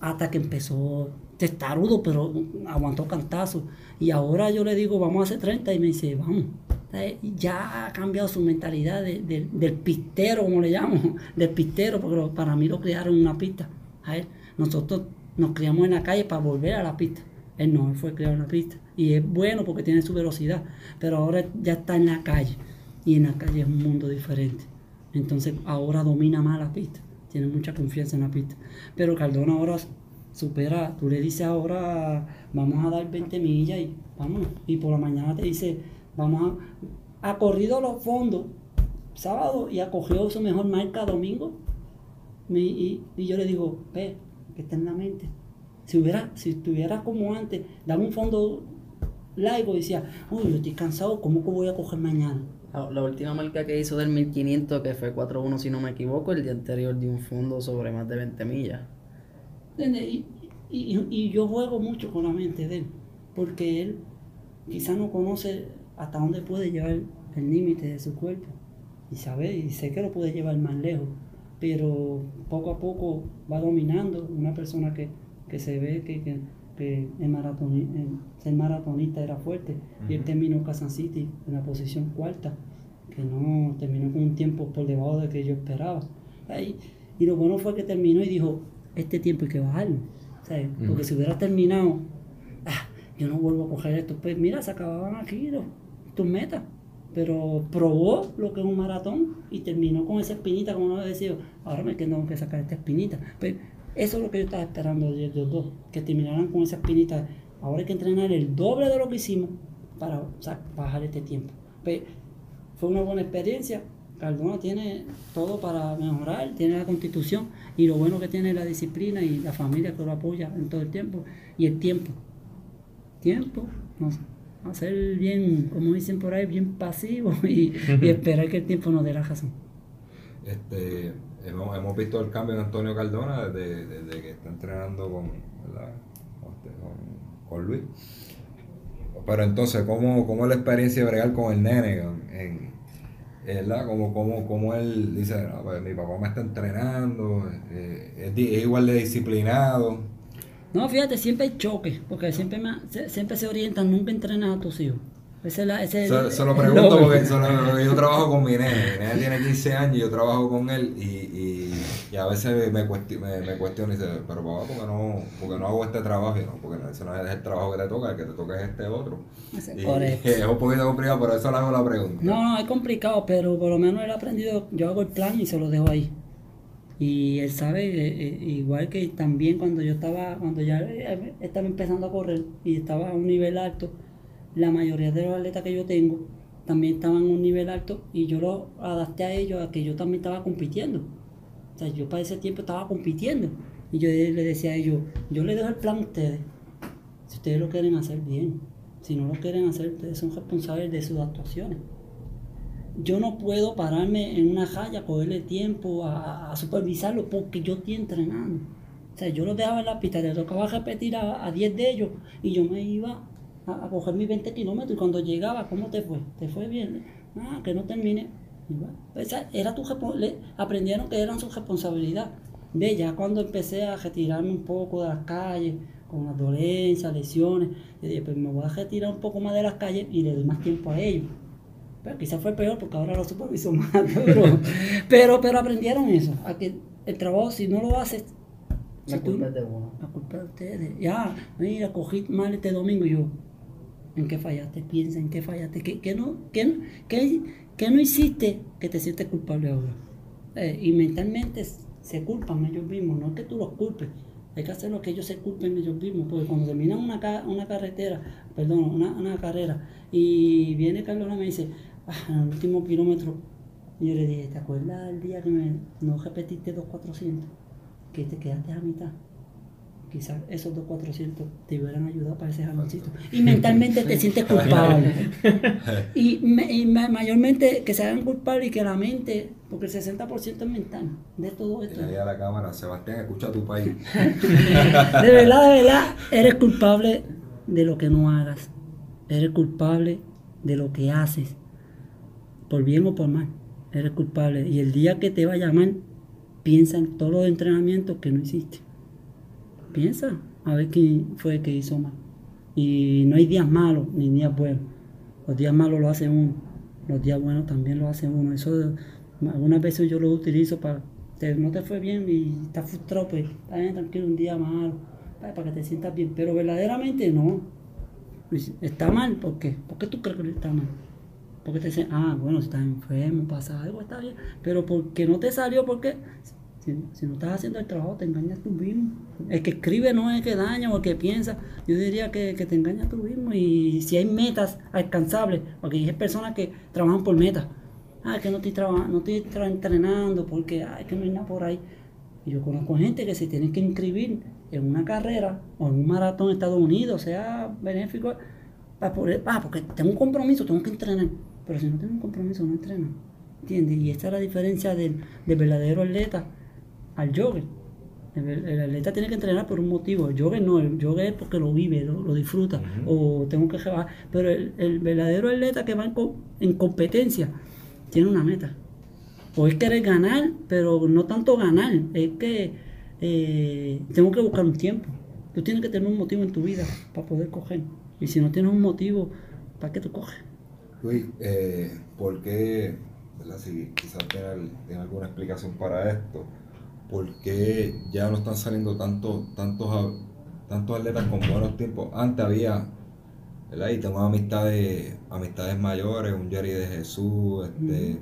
Hasta que empezó testarudo, pero aguantó cantazo. Y ahora yo le digo, vamos a hacer 30, y me dice, vamos. Ya ha cambiado su mentalidad de- de- del pistero, como le llamo, del pistero, porque para mí lo criaron en una pista. A él. Nosotros nos criamos en la calle para volver a la pista. Él no, él fue criado en la pista. Y es bueno porque tiene su velocidad, pero ahora ya está en la calle. Y en la calle es un mundo diferente. Entonces ahora domina más la pista. Tiene mucha confianza en la pista. Pero Cardona ahora supera, tú le dices ahora, vamos a dar 20 millas y vámonos. Y por la mañana te dice, vamos a... Ha corrido los fondos sábado y ha cogido su mejor marca domingo. Y, y yo le digo, ve, que está en la mente. Si hubiera, si estuviera como antes, dame un fondo largo y decía, uy, yo estoy cansado, ¿cómo que voy a coger mañana? La, última marca que hizo del 1500, que fue 4-1 si no me equivoco, el día anterior de un fondo sobre más de 20 millas. Y, y- yo juego mucho con la mente de él, porque él quizá no conoce hasta dónde puede llevar el límite de su cuerpo, y sabe, y sé que lo puede llevar más lejos, pero poco a poco va dominando una persona que, que se ve que, que el maratoni- el ser maratonista era fuerte, y él terminó Kansas City en la posición cuarta, que no terminó con un tiempo por debajo de que yo esperaba. Ahí, y lo bueno fue que terminó y dijo, este tiempo hay que bajarlo. ¿sabes? Porque si hubiera terminado, "Ah, yo no vuelvo a coger esto, pues mira, se acababan aquí los- tus metas. Pero probó lo que es un maratón y terminó con esa espinita, como no decía, ahora me tengo que sacar esta espinita. Pues eso es lo que yo estaba esperando de ellos dos, que terminaran con esa espinita. Ahora hay que entrenar el doble de lo que hicimos para o sea, bajar este tiempo. Pues, fue una buena experiencia. Cardona tiene todo para mejorar, tiene la constitución y lo bueno que tiene es la disciplina y la familia que lo apoya en todo el tiempo y el tiempo. Tiempo, no sé, hacer bien, como dicen por ahí, bien pasivo y, y esperar que el tiempo nos dé la razón. Este, hemos, hemos visto el cambio en Antonio Cardona desde, desde que está entrenando este, con- con Luis. Pero entonces, ¿cómo, cómo es la experiencia de bregar con el nene? En, ¿verdad? Como, como, como él dice, "No, pues, mi papá me está entrenando, eh, es, igual de disciplinado. No, fíjate, siempre hay choque, porque siempre, siempre se orientan, nunca entrenas a tus hijos. Ese es la- ese es Se, el- se lo pregunto porque, lo- porque yo trabajo con mi nene. Mi nene tiene 15 años y yo trabajo con él y, y, y a veces me, cuesti- me, me cuestiona y dice, pero papá, ¿por qué no, por qué no hago este trabajo? Y no, porque ese no es el trabajo que te toca, el que te toca es este otro. Ese- Y, correcto. es un poquito complicado, por eso le hago la pregunta. No, no, es complicado, pero por lo menos él ha aprendido, yo hago el plan y se lo dejo ahí. Y él sabe, eh, eh, igual que también cuando yo estaba, cuando ya eh, estaba empezando a correr y estaba a un nivel alto, la mayoría de los atletas que yo tengo también estaban a un nivel alto y yo lo adapté a ellos a que yo también estaba compitiendo. O sea, yo para ese tiempo estaba compitiendo. Y yo le decía a ellos, yo les dejo el plan a ustedes. Si ustedes lo quieren hacer bien. Si no lo quieren hacer, ustedes son responsables de sus actuaciones. Yo no puedo pararme en una raya, cogerle tiempo a, supervisarlo porque yo estoy entrenando. O sea, yo los dejaba en la pista, le tocaba repetir a 10 de ellos y yo me iba a, a coger mis 20 kilómetros y cuando llegaba, ¿cómo te fue? ¿Te fue bien? Ah, que no bueno, esa era tu aprendieron que eran su responsabilidad. Ve, ya cuando empecé a retirarme un poco de las calles, con las dolencias, lesiones, yo dije, pues me voy a retirar un poco más de las calles y le doy más tiempo a ellos. Pero quizás fue peor porque ahora lo superviso más, pero, pero, pero aprendieron eso, a que el trabajo si no lo haces, La si tú- culpa es de uno. la culpa de ustedes. Ya, mira, cogí mal este domingo y yo. ¿En qué fallaste? Piensa en qué fallaste. ¿Qué, qué no, qué, qué- qué no hiciste que te sientes culpable ahora? Eh, y mentalmente se culpan ellos mismos, no es que tú los culpes. Hay que hacer lo que ellos se culpen ellos mismos, porque cuando terminan una, ca- una carretera, perdón, una, una carrera, y viene Carlos y me dice, ah, en el último kilómetro, y yo le dije, ¿te acuerdas el día que me, no repetiste 2.400? Que te quedaste a mitad quizás esos dos 400 te hubieran ayudado para ese jaloncito. Y mentalmente te sientes culpable. y, me- y ma- mayormente que se hagan culpables y que la mente, porque el 60% es mental de todo esto. Ahí a la cámara, Sebastián, escucha tu país. De verdad, de verdad, eres culpable de lo que no hagas. Eres culpable de lo que haces. Por bien o por mal. Eres culpable. Y el día que te vaya mal, piensa en todos los entrenamientos que no hiciste. Piensa a ver quién fue que hizo mal. Y no hay días malos ni días buenos. Los días malos lo hace uno. Los días buenos también lo hace uno. Eso algunas veces yo lo utilizo para te- no te fue bien y estás frustrado, pues está bien, tranquilo, un día malo, para para que te sientas bien. Pero verdaderamente no. Pues, Está mal, ¿por qué? ¿Por qué tú crees que está mal? Porque te dicen, ah, bueno, si estás enfermo, pasa algo, está bien. Pero porque no te salió, porque si, si no estás haciendo el trabajo, te engañas tú mismo. El que escribe no es el que daña o el que piensa. Yo diría que, que te engañas tú mismo. Y si hay metas alcanzables, porque hay personas que trabajan por metas. Ah, que no estoy, no estoy entrenando porque ah, es que no hay nada por ahí. Y yo conozco gente que se tienen que inscribir en una carrera o en un maratón en Estados Unidos, sea benéfico, para poder, ah, porque tengo un compromiso, tengo que entrenar. Pero si no tengo un compromiso, no entreno. ¿Entiendes? Y esta es la diferencia del, del verdadero atleta al jogger. El, el atleta tiene que entrenar por un motivo. El jogger no, el jogger es porque lo vive, lo, lo disfruta. O tengo que rebajar. Pero el, el verdadero atleta que va en, co- en competencia tiene una meta. O es querer ganar, pero no tanto ganar, es que eh, tengo que buscar un tiempo. Tú tienes que tener un motivo en tu vida para poder coger. Y si no tienes un motivo, ¿para qué tú coges? Luis, eh, ¿por qué, verdad, si quizás tiene, tiene alguna explicación para esto, por qué ya no están saliendo tantos tantos tantos atletas con buenos tiempos? Antes había, ¿verdad? Y tengo amistades, amistades mayores, un Jerry de Jesús, este,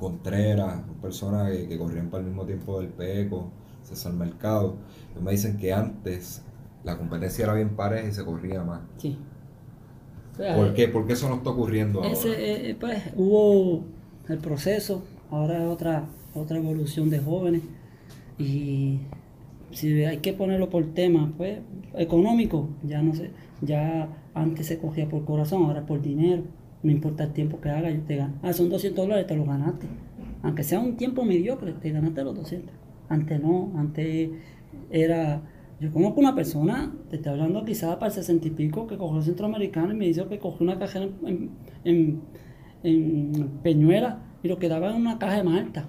Contreras, personas que, que corrían para el mismo tiempo del Peco, César Mercado. Ellos me dicen que antes la competencia era bien pareja y se corría más. Sí. ¿Por qué? ¿Por qué eso no está ocurriendo ahora? Ese, eh, eh, pues, hubo el proceso, ahora es otra, otra evolución de jóvenes. Y si hay que ponerlo por tema, pues, económico, ya no sé, ya antes se cogía por corazón, ahora por dinero. No importa el tiempo que haga, yo te gano. Ah, son 200 dólares, te lo ganaste. Aunque sea un tiempo mediocre, te ganaste los 200. Antes no, antes era... Yo conozco una persona, te estoy hablando quizás para el 60 y pico, que cogió el centroamericano y me dijo que cogió una cajera en, en, en Peñuela y lo quedaba en una caja de Malta.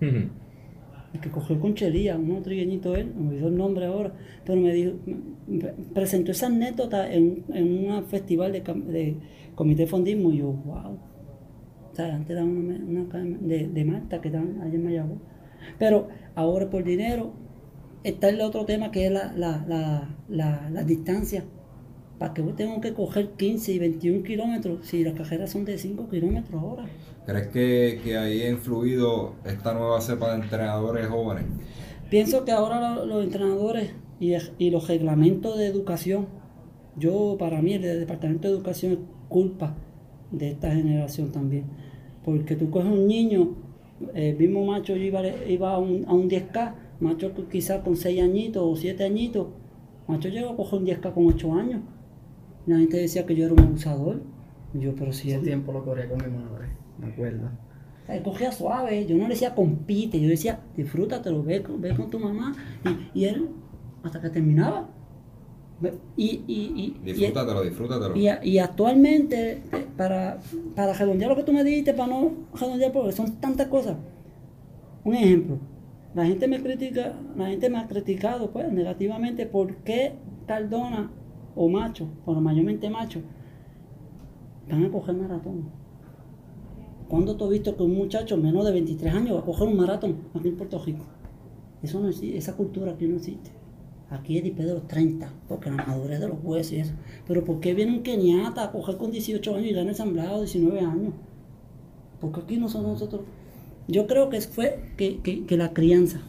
El que cogió conchería, uno trigueñito él, me olvidó el nombre ahora, pero me dijo, presentó esa anécdota en, en un festival de, comité de fondismo y yo, wow. O sea, antes era una, una de, de Malta que estaban allá en Mayagüez. Pero ahora por dinero está el otro tema que es la, la, la, la, la distancia. ¿Para que tengo que coger 15 y 21 kilómetros si las carreras son de 5 kilómetros ahora? ¿Crees que, que ahí ha influido esta nueva cepa de entrenadores jóvenes? Pienso que ahora lo- los entrenadores y, y los reglamentos de educación, yo para mí el departamento de educación es culpa de esta generación también. Porque tú coges un niño, el mismo macho yo iba, iba a, un, a un 10K, macho quizás con 6 añitos o 7 añitos, macho llegó a coger un 10K con 8 años. La gente decía que yo era un abusador. Yo, pero si Ese él, tiempo lo corría con mi madre, me acuerdo. él cogía suave, yo no le decía compite, yo decía disfrútatelo, ve, con- ve con tu mamá. Y, y él, hasta que terminaba. Y, y, y, y- Disfrútatelo, disfrútatelo. y, y actualmente, eh, para, para redondear lo que tú me dijiste, para no redondear, porque son tantas cosas. Un ejemplo, la gente me critica, la gente me ha criticado pues negativamente por qué Cardona o macho, pero mayormente macho, van a coger maratón. ¿Cuándo tú has visto que un muchacho menos de 23 años va a coger un maratón aquí en Puerto Rico? Eso no existe, esa cultura aquí no existe. Aquí es después de los 30, porque la madurez de los huesos y eso. Pero ¿por qué viene un keniata a coger con 18 años y gana ensamblado 19 años? Porque aquí no somos nosotros. Yo creo que fue que, que- que la crianza.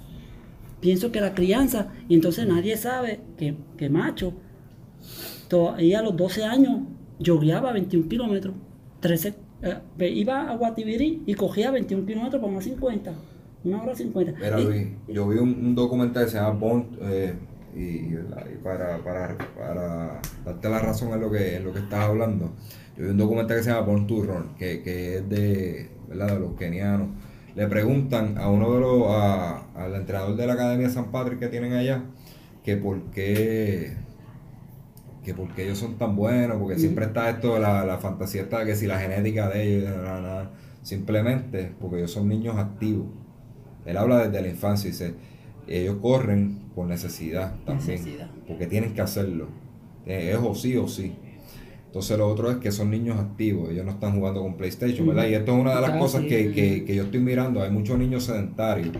Pienso que la crianza, y entonces nadie sabe que, que macho, todavía a los 12 años, yogueaba 21 kilómetros, 13, eh, iba a Guatibirí y cogía 21 kilómetros para una 50, una hora 50. Mira Y- Luis, yo vi un, un documental que se llama Born, eh, y, y para, para, para darte la razón en lo que, en lo que estás hablando, yo vi un documental que se llama Born to Run, que, que es de, ¿verdad? de los kenianos. Le preguntan a uno de los, a- al entrenador de la Academia San Patrick que tienen allá, que por qué, que por qué ellos son tan buenos, porque siempre está esto de la, la fantasía esta de que si la genética de ellos, nada, nada. simplemente porque ellos son niños activos. Él habla desde la infancia y dice, ellos corren por necesidad también, Necesidad. porque tienen que hacerlo. Eh, Es o sí o sí. Entonces lo otro es que son niños activos, ellos no están jugando con PlayStation, ¿verdad? Y esto es una de las Claro, cosas sí. que, que- que yo estoy mirando, hay muchos niños sedentarios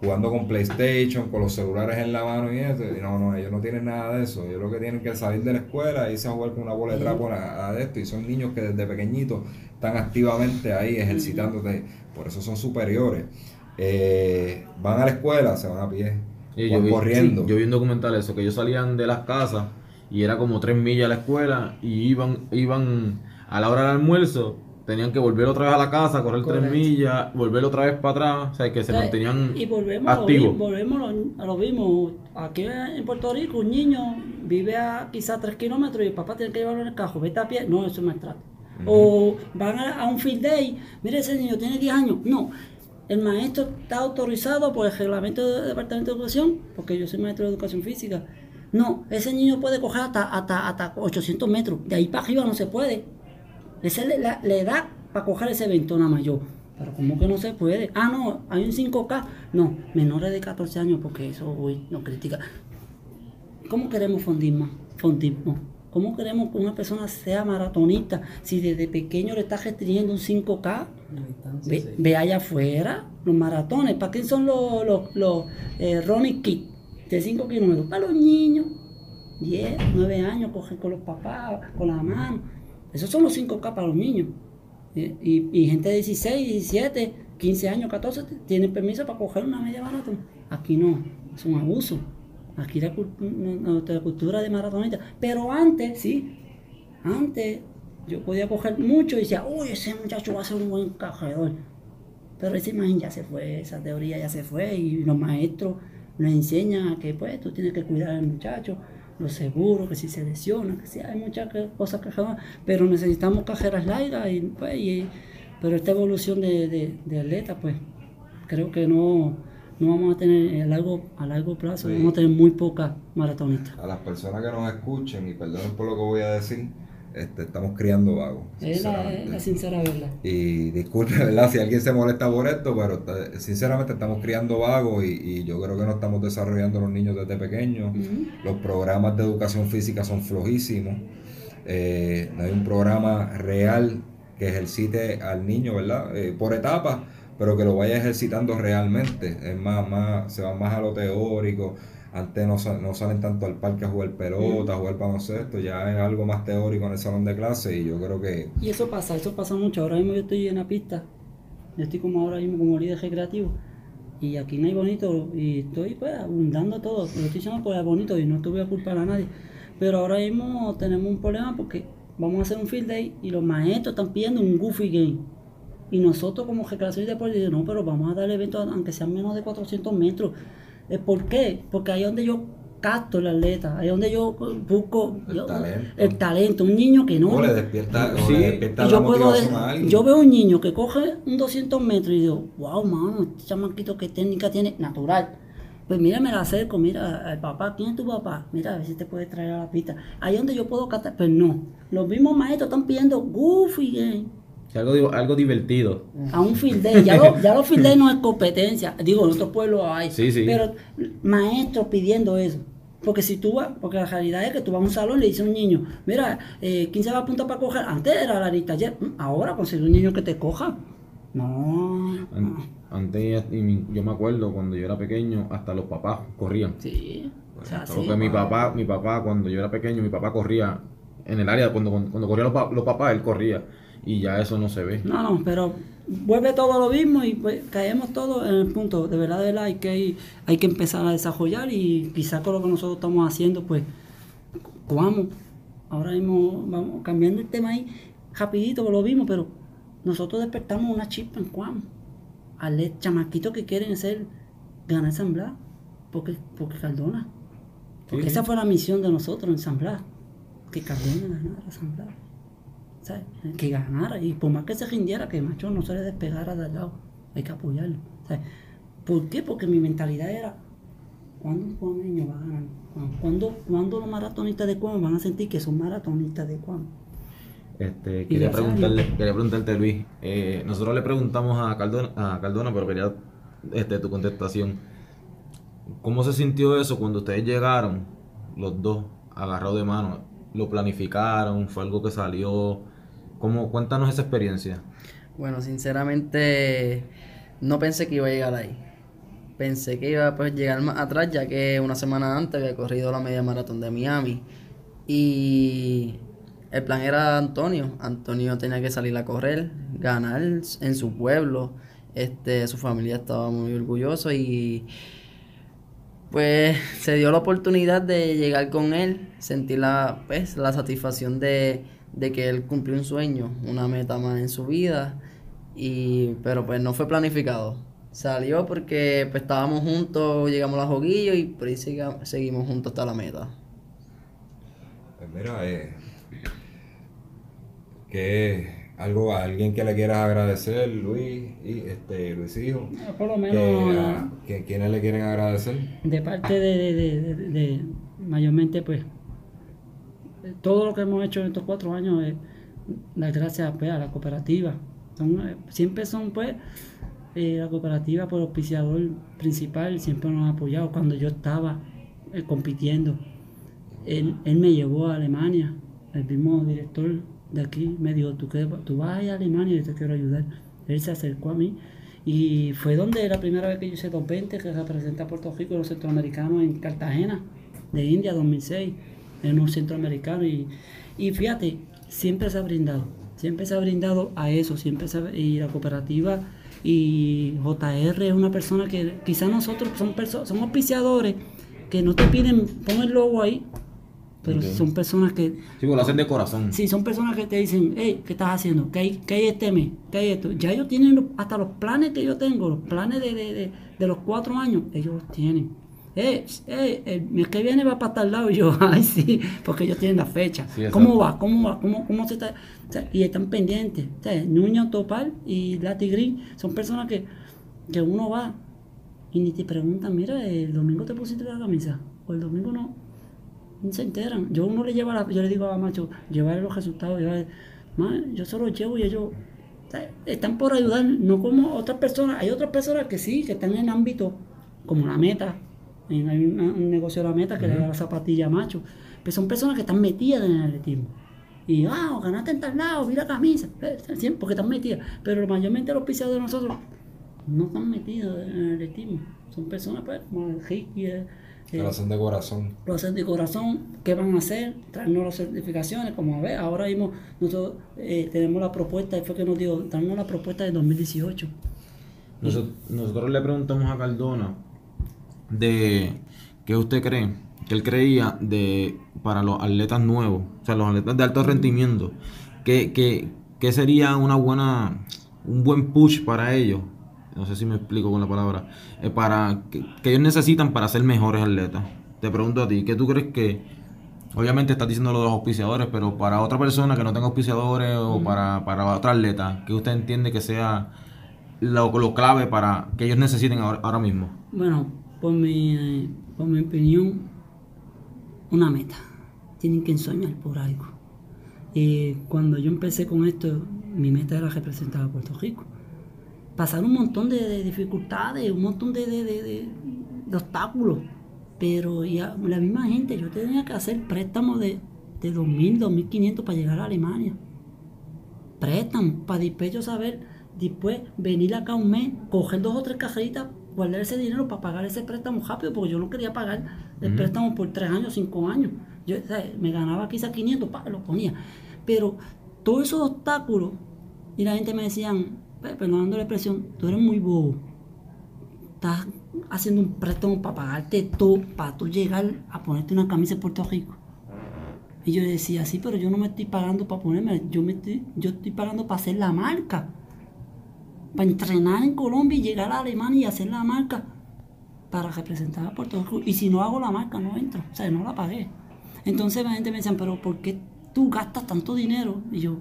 jugando con PlayStation, con los celulares en la mano y eso, y no, no, ellos no tienen nada de eso, ellos lo que tienen que salir de la escuela e irse a jugar con una bola de trapo a, a esto, y son niños que desde pequeñitos están activamente ahí ejercitándose, por eso son superiores. Eh, van a la escuela, se van a pie, Sí, van yo vi, corriendo. sí, yo vi un documental eso, que ellos salían de las casas y era como tres millas a la escuela y iban, iban a la hora del almuerzo, tenían que volver otra vez a la casa, correr Correcto. tres millas, volver otra vez para atrás, o sea, que se O sea, mantenían y volvemos, a lo, activos. volvemos a lo, mismo. Aquí en Puerto Rico, un niño vive a quizás 3 kilómetros y el papá tiene que llevarlo en el carro. Vete a pie. No, eso es maltrato. O van a, a un field day. Mire, ese niño tiene 10 años. No. El maestro está autorizado por el reglamento del Departamento de Educación, porque yo soy maestro de Educación Física. No, ese niño puede coger hasta, hasta, hasta 800 metros. De ahí para arriba no se puede. Esa es la, la edad para coger ese más yo. Pero ¿cómo que no se puede? Ah, no, hay un 5K. No, menores de 14 años, porque eso hoy no critica. ¿Cómo queremos fondismo? Fondismo. ¿Cómo queremos que una persona sea maratonista si desde pequeño le está restringiendo un 5K? Ve, ve allá afuera, los maratones. ¿Para qué son los, los, los eh, running kit de 5 kilómetros? Para los niños. 10, 9 años, cogen con los papás, con la mano. Esos son los 5K para los niños. Eh, Y, gente de 16, 17, 15 años, 14 t- tienen permiso para coger una media maratón. Aquí no, es un abuso. Aquí la, la cultura de maratonista. Pero antes, sí, antes yo podía coger mucho y decía, uy, ese muchacho va a ser un buen corredor. Pero esa imagen ya se fue, esa teoría ya se fue y los maestros nos enseñan a que pues tú tienes que cuidar al muchacho, lo seguro, que si se lesiona, que si hay muchas cosas que jamás, pero necesitamos cajeras largas y pues, y- pero esta evolución de, de, de atleta pues creo que no, no vamos a tener a largo, a largo plazo, Sí. vamos a tener muy pocas maratonistas. A las personas que nos escuchen, y perdonen por lo que voy a decir, este, estamos criando vagos. Es la, sincera verdad. Y disculpe, ¿verdad? Si alguien se molesta por esto, pero está- sinceramente estamos criando vagos y, y yo creo que no estamos desarrollando a los niños desde pequeños. Los programas de educación física son flojísimos. Eh, no hay un programa real que ejercite al niño, ¿verdad? Eh, por etapas, pero que lo vaya ejercitando realmente. Es más, más, se va más a lo teórico. Antes no, sa- no salen tanto al parque a jugar pelota, a jugar baloncesto, ya es algo más teórico en el salón de clase y yo creo que Y eso pasa, eso pasa mucho. Ahora mismo yo estoy en la pista, yo estoy como ahora mismo como líder recreativo. Y aquí no hay bonito, y estoy pues abundando todo. Lo estoy diciendo por el bonito y no te voy a culpar a nadie. Pero ahora mismo tenemos un problema porque vamos a hacer un field day y los maestros están pidiendo un goofy game. Y nosotros como recreación y deporte no, pero vamos a dar eventos aunque sean menos de 400 metros. Eh, ¿Por qué? Porque ahí es donde yo capto el atleta, ahí es donde yo busco El yo- talento. el talento. Un niño que no... o le despierta, o Sí, le despierta la yo, puedo motivación de- a alguien. yo veo un niño que coge un 200 metros y digo, wow, mano, este chamaquito qué técnica tiene, natural. Pues mira, me la acerco, mira, al papá, ¿quién es tu papá? Mira, a ver si te puede traer a la pista. Ahí es donde yo puedo catar, pues no. Los mismos maestros están pidiendo goofy game Sí, algo, algo divertido. a un field day. Ya, lo- ya los field day no es competencia. Digo, en otros pueblos hay. Sí, sí. Pero maestros pidiendo eso. Porque si tú vas, porque la realidad es que tú vas a un salón y le dices a un niño, mira, eh, ¿quién se va a apuntar para coger? Antes era la lista ayer, Mm, ahora conseguir un niño que te coja. No. An- Antes, yo me acuerdo cuando yo era pequeño, hasta los papás corrían. Sí. O sea, sí. Porque mi papá, mi papá, cuando yo era pequeño, mi papá corría en el área, cuando, cuando, corrían los papás, él corría. Y ya eso no se ve. No, no, pero vuelve todo lo mismo y pues caemos todos en el punto. De verdad, de verdad, hay que, hay que empezar a desarrollar y quizás con lo que nosotros estamos haciendo, pues, vamos. Ahora mismo, vamos cambiando el tema ahí, rapidito, lo vimos, pero nosotros despertamos una chispa en Cuamo. Al chamaquitos que quieren ser, ganar San Blas, porque, porque Cardona. Porque Sí, esa fue la misión de nosotros en San Blas. Que Cardona ganara San Blas. ¿Sabes? Que ganara. Y por más que se rindiera, que macho no se le despegara de al lado. Hay que apoyarlo. ¿Sabes? ¿Por qué? Porque mi mentalidad era, ¿cuándo un cuameño va a ganar? ¿Cuándo, cuándo los maratonistas de Cuamo van a sentir que son maratonistas de Cuamo? Este, quería, preguntarle, quería preguntarte, Luis. eh, nosotros le preguntamos a Cardona, a Cardona, pero quería este, tu contestación. ¿Cómo se sintió eso cuando ustedes llegaron, los dos, agarrados de mano? ¿Lo planificaron? ¿Fue algo que salió? ¿Cómo, cuéntanos esa experiencia. Bueno, sinceramente no pensé que iba a llegar ahí. Pensé que iba a pues, llegar más atrás, ya que una semana antes había corrido la media maratón de Miami. Y el plan era Antonio. Antonio tenía que salir a correr, ganar en su pueblo. Este, su familia estaba muy orgulloso y pues se dio la oportunidad de llegar con él, sentir la, pues, la satisfacción de, de que él cumplió un sueño, una meta más en su vida, y, pero pues no fue planificado. Salió porque pues, estábamos juntos, llegamos a Joguillo y por ahí siga- seguimos juntos hasta la meta. Pues mira, eh, que algo a alguien que le quieras agradecer, Luis, y este Luis Hijo, Por lo que, menos a- que quienes le quieren agradecer. de parte de, de- de- de- de- mayormente pues todo lo que hemos hecho en estos cuatro años es dar gracias pues, a la cooperativa. Eh, siempre son pues eh, la cooperativa por auspiciador principal siempre nos ha apoyado. Cuando yo estaba eh, compitiendo él, él me llevó a Alemania. El mismo director de aquí me dijo tú, que, tú vas a Alemania y yo te quiero ayudar él se acercó a mí y fue donde la primera vez que yo hice 220 que representa a Puerto Rico y los centroamericanos en Cartagena de India 2006 en un centroamericano y, y fíjate siempre se ha brindado siempre se ha brindado a eso siempre se ha- y la cooperativa y JR es una persona que quizás nosotros son son auspiciadores que no te piden pon el logo ahí pero son personas que Sí, lo hacen de corazón. Sí, son personas que te dicen, hey, ¿qué estás haciendo? ¿Qué hay, qué hay este mes? ¿Qué hay esto? Ya ellos tienen hasta los planes que yo tengo, los planes de, de, de, de los cuatro años, ellos los tienen. Eh, eh, el mes que viene va para tal lado y yo, ay sí, porque ellos tienen la fecha. Sí. ¿Cómo va? ¿Cómo va? ¿Cómo, cómo se está? O sea, y están pendientes. O sea, Nuño Topal y Lati Green son personas que, que uno va y ni te preguntan, mira, el domingo te pusiste la camisa, o el domingo no no se enteran. Yo uno le lleva la- yo le digo a Macho, llevar los resultados, llevar, "Ma, yo se los llevo y ellos están por ayudar, no como otras personas. Hay otras personas que sí, que están en ámbito como la meta. Hay una- un negocio de la meta que le da la zapatilla a Macho. Pero son personas que están metidas en el atletismo. Y, ah, ganaste en tal lado, vi la camisa. Eh, siempre, Porque están metidas. Pero mayormente los pisados de nosotros no están metidos en el atletismo. Son personas, pues, como el Ricky, eh, eh, Corazón de corazón. lo hacen de corazón, ¿qué van a hacer? Traernos las certificaciones, como a ver, ahora mismo nosotros eh, tenemos la propuesta, y fue que nos dio, traernos la propuesta de 2018. Nosotros, nosotros le preguntamos a Cardona de qué usted cree, que él creía de para los atletas nuevos, o sea, los atletas de alto rendimiento, que, que, que sería una buena, un buen push para ellos, no sé si me explico con la palabra, eh, para que, que ellos necesitan para ser mejores atletas. Te pregunto a ti, ¿qué tú crees que, obviamente estás diciendo lo de los auspiciadores, pero para otra persona que no tenga auspiciadores o para, para otra atleta, que usted entiende que sea lo, lo clave para que ellos necesiten ahora, ahora mismo? Bueno, por mi, por mi opinión, una meta. Tienen que soñar por algo. Y cuando yo empecé con esto, mi meta era representar a Puerto Rico. Pasar un montón de, de dificultades, un montón de, obstáculos. Pero la misma gente, yo tenía que hacer préstamos de, de 2.000, 2.500 para llegar a Alemania. Préstamos, para después yo saber, después venir acá un mes, coger dos o tres cajeritas, guardar ese dinero para pagar ese préstamo rápido, porque yo no quería pagar el préstamo por tres años, cinco años. Yo o sea, me ganaba quizás 500, pa, lo ponía. Pero todos esos obstáculos, y la gente me decían, "Pe- perdonando la expresión, tú eres muy bobo. Estás haciendo un préstamo para pagarte todo, para tú llegar a ponerte una camisa de Puerto Rico. Y yo decía, sí, pero yo no me estoy pagando para ponerme, yo, me estoy, yo estoy pagando para hacer la marca. Para entrenar en Colombia y llegar a Alemania y hacer la marca. para representar a Puerto Rico. Y si no hago la marca, no entro. O sea, no la pagué. Entonces la gente me decía, pero ¿por qué tú gastas tanto dinero? Y yo,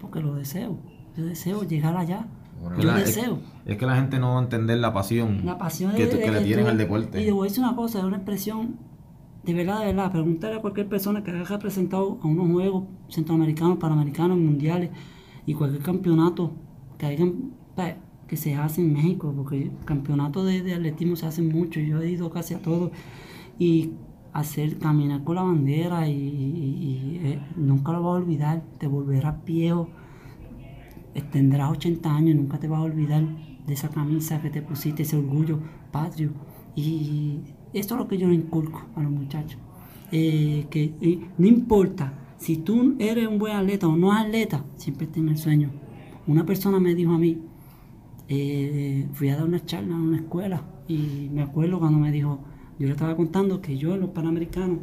porque lo deseo. Yo deseo llegar allá. Bueno, yo la- deseo. Es, que la gente no va a entender la pasión, La pasión que, de- que de- le tienen al Y deporte. te voy a decir una cosa, es una expresión de verdad, de verdad. Preguntarle a cualquier persona que haya representado a unos juegos centroamericanos, panamericanos, mundiales y cualquier campeonato que hayan, que se hace en México, porque campeonatos de, de atletismo se hacen mucho. Yo he ido casi a todos y hacer caminar con la bandera y, eh, nunca lo vas a olvidar. Te volverás viejo tendrás 80 años nunca te vas a olvidar de esa camisa que te pusiste, ese orgullo patrio. Y esto es lo que yo le inculco a los muchachos. Eh, que eh, no importa si tú eres un buen atleta o no atleta, siempre ten el sueño. Una persona me dijo a mí, eh, fui a dar una charla en una escuela y me acuerdo cuando me dijo, yo le estaba contando que yo en los Panamericanos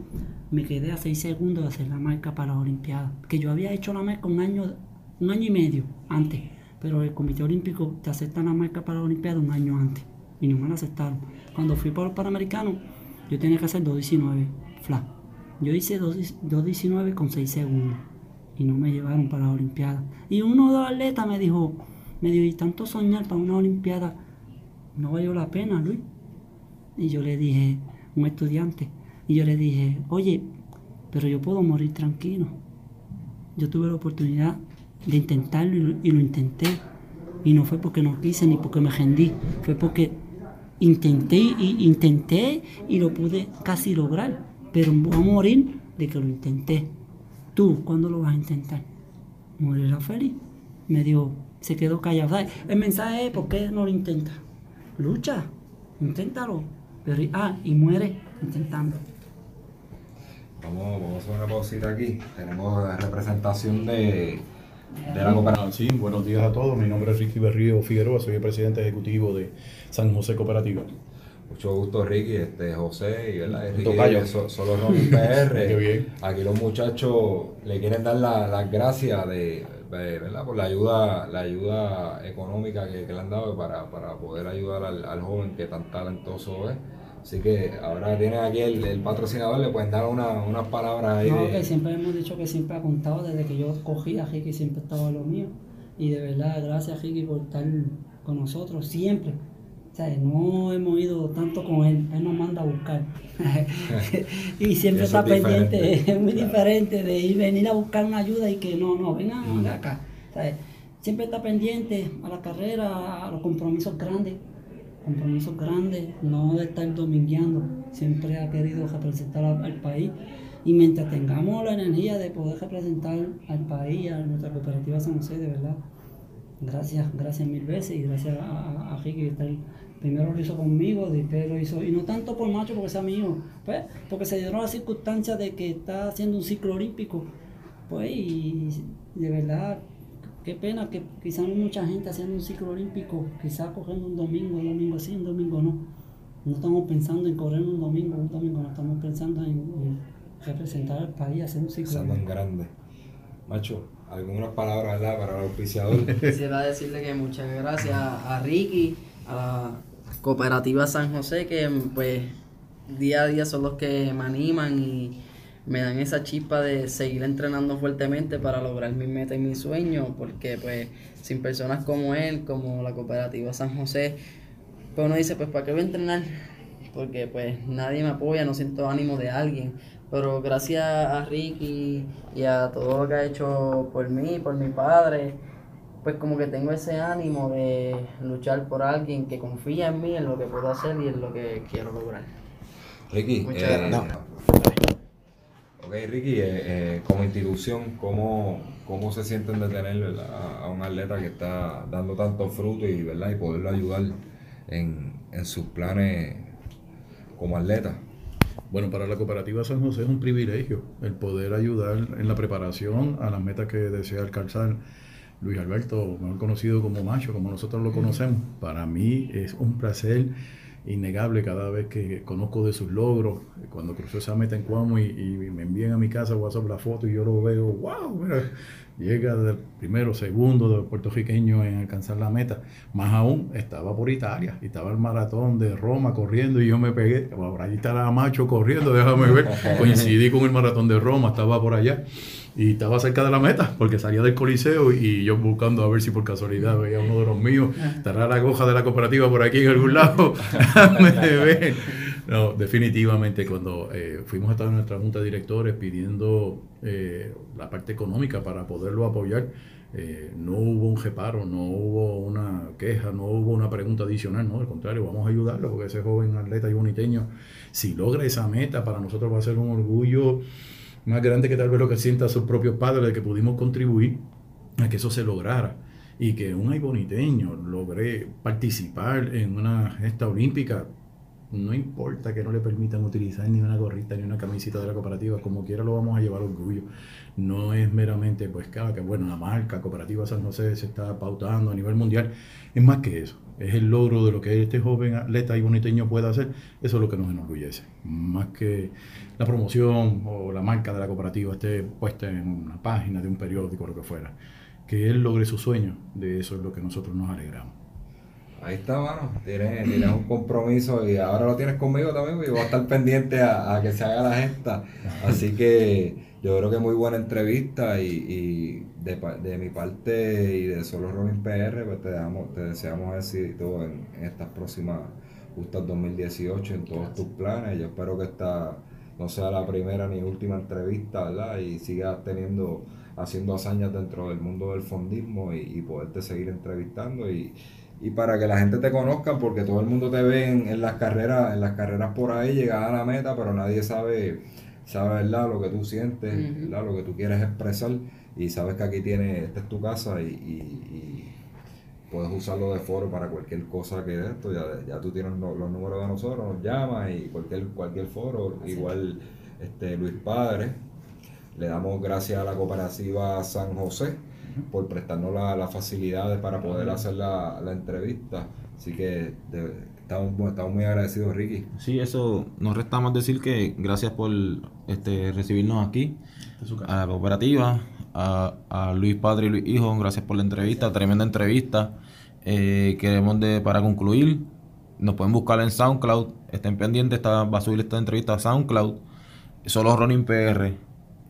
me quedé a 6 segundos de hacer la marca para las Olimpiadas, que yo había hecho la marca un año, un año y medio antes, pero el Comité Olímpico te acepta la marca para las Olimpiadas un año antes y no me la aceptaron. Cuando fui para los Panamericanos, yo tenía que hacer 2.19 flat. Yo hice 2 2.19 con 6 segundos y no me llevaron para las Olimpiadas. Y uno de los atletas me dijo, me dijo, y tanto soñar para una Olimpiada, no valió la pena, Luis. Y yo le dije, un estudiante, y yo le dije, oye, pero yo puedo morir tranquilo. Yo tuve la oportunidad de intentarlo y lo, intenté. Y no fue porque no quise ni porque me rendí, fue porque intenté y intenté y lo pude casi lograr. Pero voy a morir de que lo intenté. ¿Tú cuándo lo vas a intentar? Morirás feliz. Me dijo, se quedó callado. ¿sabes? El mensaje es, ¿por qué no lo intentas? Lucha, inténtalo. Pero, ah, y muere intentando. Vamos, vamos a hacer una pausita aquí. Tenemos la representación de, de la cooperativa. Sí, buenos días a todos. Mi nombre es Ricky Berrío Figueroa, soy el presidente ejecutivo de San José Cooperativa. Mucho gusto, Ricky, este, José y ¿verdad? Ricky, so- solo Ronnie PR. Qué bien. Aquí los muchachos le quieren dar la- las gracias de, de- ¿verdad? por la ayuda, la ayuda económica que, que le han dado para, para poder ayudar al, al joven que tan talentoso es. Así que ahora tienen aquí el, el patrocinador, le pueden dar una- unas palabras ahí No, de- que siempre hemos dicho que siempre ha contado desde que yo cogí a Ricky, siempre estaba lo mío. Y de verdad, gracias Ricky por estar con nosotros siempre. Sea, no hemos ido tanto con él, él nos manda a buscar. y siempre Eso está es pendiente, es muy claro. diferente de ir venir a buscar una ayuda y que no, no, vengan vengan acá. O sea, siempre está pendiente a la carrera, a los compromisos grandes compromisos grandes, no de estar domingueando. Siempre ha querido representar al, país. Y mientras tengamos la energía de poder representar al país, a nuestra cooperativa San José, de verdad, gracias, gracias mil veces y gracias a, a, a Ricky que está ahí. Primero lo hizo conmigo, después lo hizo, y no tanto por macho porque sea mío, pues, porque se dieron las circunstancias de que está haciendo un ciclo olímpico, pues, y de verdad, qué pena que quizás no mucha gente haciendo un ciclo olímpico, quizás cogiendo un domingo, un domingo sí, un domingo no. No estamos pensando en correr un domingo, un domingo, no estamos pensando en, en representar al país, hacer un ciclo olímpico. grande. Macho, algunas palabras ¿verdad? para el auspiciador. Quisiera decirle que muchas gracias a Ricky, a la cooperativa San José, que pues día a día son los que me animan y me dan esa chispa de seguir entrenando fuertemente para lograr mi meta y mi sueño, porque pues sin personas como él, como la cooperativa San José, pues uno dice, pues ¿para qué voy a entrenar? Porque pues nadie me apoya, no siento ánimo de alguien. Pero gracias a Ricky y a todo lo que ha hecho por mí, por mi padre, pues como que tengo ese ánimo de luchar por alguien que confía en mí, en lo que puedo hacer y en lo que quiero lograr. Ricky, Muchas eh, gracias. ok, Ricky, eh, eh, como institución, ¿cómo, ¿cómo se sienten de tener ¿verdad? a a un atleta que está dando tanto fruto y, ¿verdad? y poderlo ayudar en, en sus planes como atleta? Bueno, para la cooperativa San José es un privilegio el poder ayudar en la preparación a las metas que desea alcanzar Luis Alberto, mejor conocido como Macho, como nosotros lo conocemos. Para mí es un placer innegable cada vez que conozco de sus logros. Cuando cruzó esa meta en Cuamo y, y me envían a mi casa WhatsApp la foto y yo lo veo, wow, mira, llega del primero, segundo de los puertorriqueños en alcanzar la meta. Más aún, estaba por Italia, y estaba el maratón de Roma corriendo y yo me pegué, por allí estaba Macho corriendo, déjame ver, coincidí con el maratón de Roma, estaba por allá y estaba cerca de la meta porque salía del coliseo y yo buscando a ver si por casualidad veía uno de los míos, estará la goja de la cooperativa por aquí en algún lado. No, definitivamente cuando eh, fuimos a estar en nuestra junta de directores pidiendo eh, la parte económica para poderlo apoyar, eh, no hubo un reparo, no hubo una queja, no hubo una pregunta adicional, no, al contrario, vamos a ayudarlo porque ese joven atleta y boniteño, si logra esa meta, para nosotros va a ser un orgullo más grande que tal vez lo que sienta sus propios padres de que pudimos contribuir a que eso se lograra y que un aiboniteño logre participar en una gesta olímpica no importa que no le permitan utilizar ni una gorrita ni una camisita de la cooperativa, como quiera lo vamos a llevar orgullo. No es meramente, pues, que bueno, la marca Cooperativa San José se está pautando a nivel mundial. Es más que eso. Es el logro de lo que este joven atleta y boniteño puede hacer. Eso es lo que nos enorgullece. Más que la promoción o la marca de la cooperativa esté puesta en una página de un periódico o lo que fuera. Que él logre su sueño, de eso es lo que nosotros nos alegramos. Ahí está, mano. Tienes, tienes, un compromiso y ahora lo tienes conmigo también y voy a estar pendiente a, que se haga la gesta. Así que yo creo que muy buena entrevista y, de, mi parte y de Solo Rolling PR, pues te, damos, te deseamos éxito en, en estas próximas justas 2018, en todos tus planes. Yo espero que esta no sea la primera ni última entrevista, ¿verdad? Y sigas teniendo, haciendo hazañas dentro del mundo del fondismo y, y poderte seguir entrevistando y y para que la gente te conozca, porque todo el mundo te ve en, las carreras, en las carreras por ahí, llegar a la meta, pero nadie sabe, sabe ¿verdad? lo que tú sientes, lo que tú quieres expresar, y sabes que aquí tienes, esta es tu casa y, puedes usarlo de foro para cualquier cosa que esto, ya, ya tú tienes los, números de nosotros, nos llamas y cualquier, cualquier foro, igual este Luis Padre, le damos gracias a la cooperativa San José por prestarnos las facilidades para poder hacer la, entrevista. Así que estamos, muy agradecidos, Ricky. Sí, eso nos resta más decir que gracias por este, recibirnos aquí, a la cooperativa, a, Luis Padre y Luis Hijo, gracias por la entrevista, tremenda entrevista. Eh, queremos de, para concluir, nos pueden buscar en SoundCloud, estén pendientes, está, va a subir esta entrevista a SoundCloud, solo Ronin PR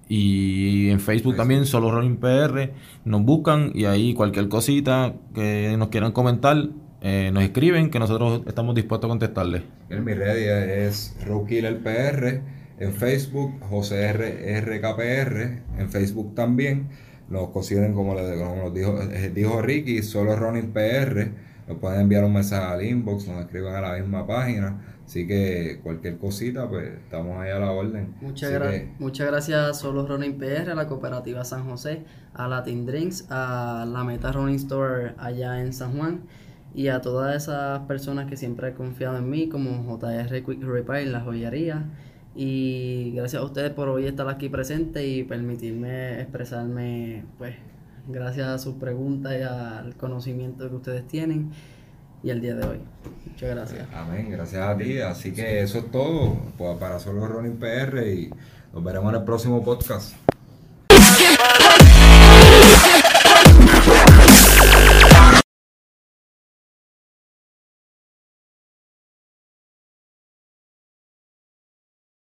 y en Facebook también, solo Rolling PR, nos buscan y ahí cualquier cosita que nos quieran comentar, eh, nos escriben que nosotros estamos dispuestos a contestarles. En mi red es Rockiller PR, en Facebook José R, RKPR, en Facebook también. Nos consiguen como, nos dijo, eh, dijo Ricky, solo Running PR. Nos pueden enviar un mensaje al inbox, nos escriben a la misma página Así que cualquier cosita, pues estamos ahí a la orden. Muchas, muchas gracias a Solo Running PR, a la Cooperativa San José, a Latin Drinks, a la Meta Running Store allá en San Juan y a todas esas personas que siempre han confiado en mí, como JR Quick Repair, la joyería. Y gracias a ustedes por hoy estar aquí presente y permitirme expresarme, pues, gracias a sus preguntas y al conocimiento que ustedes tienen y el día de hoy. Muchas gracias. Amén, gracias a ti. Así que eso es todo para Solo Running PR y nos veremos en el próximo podcast.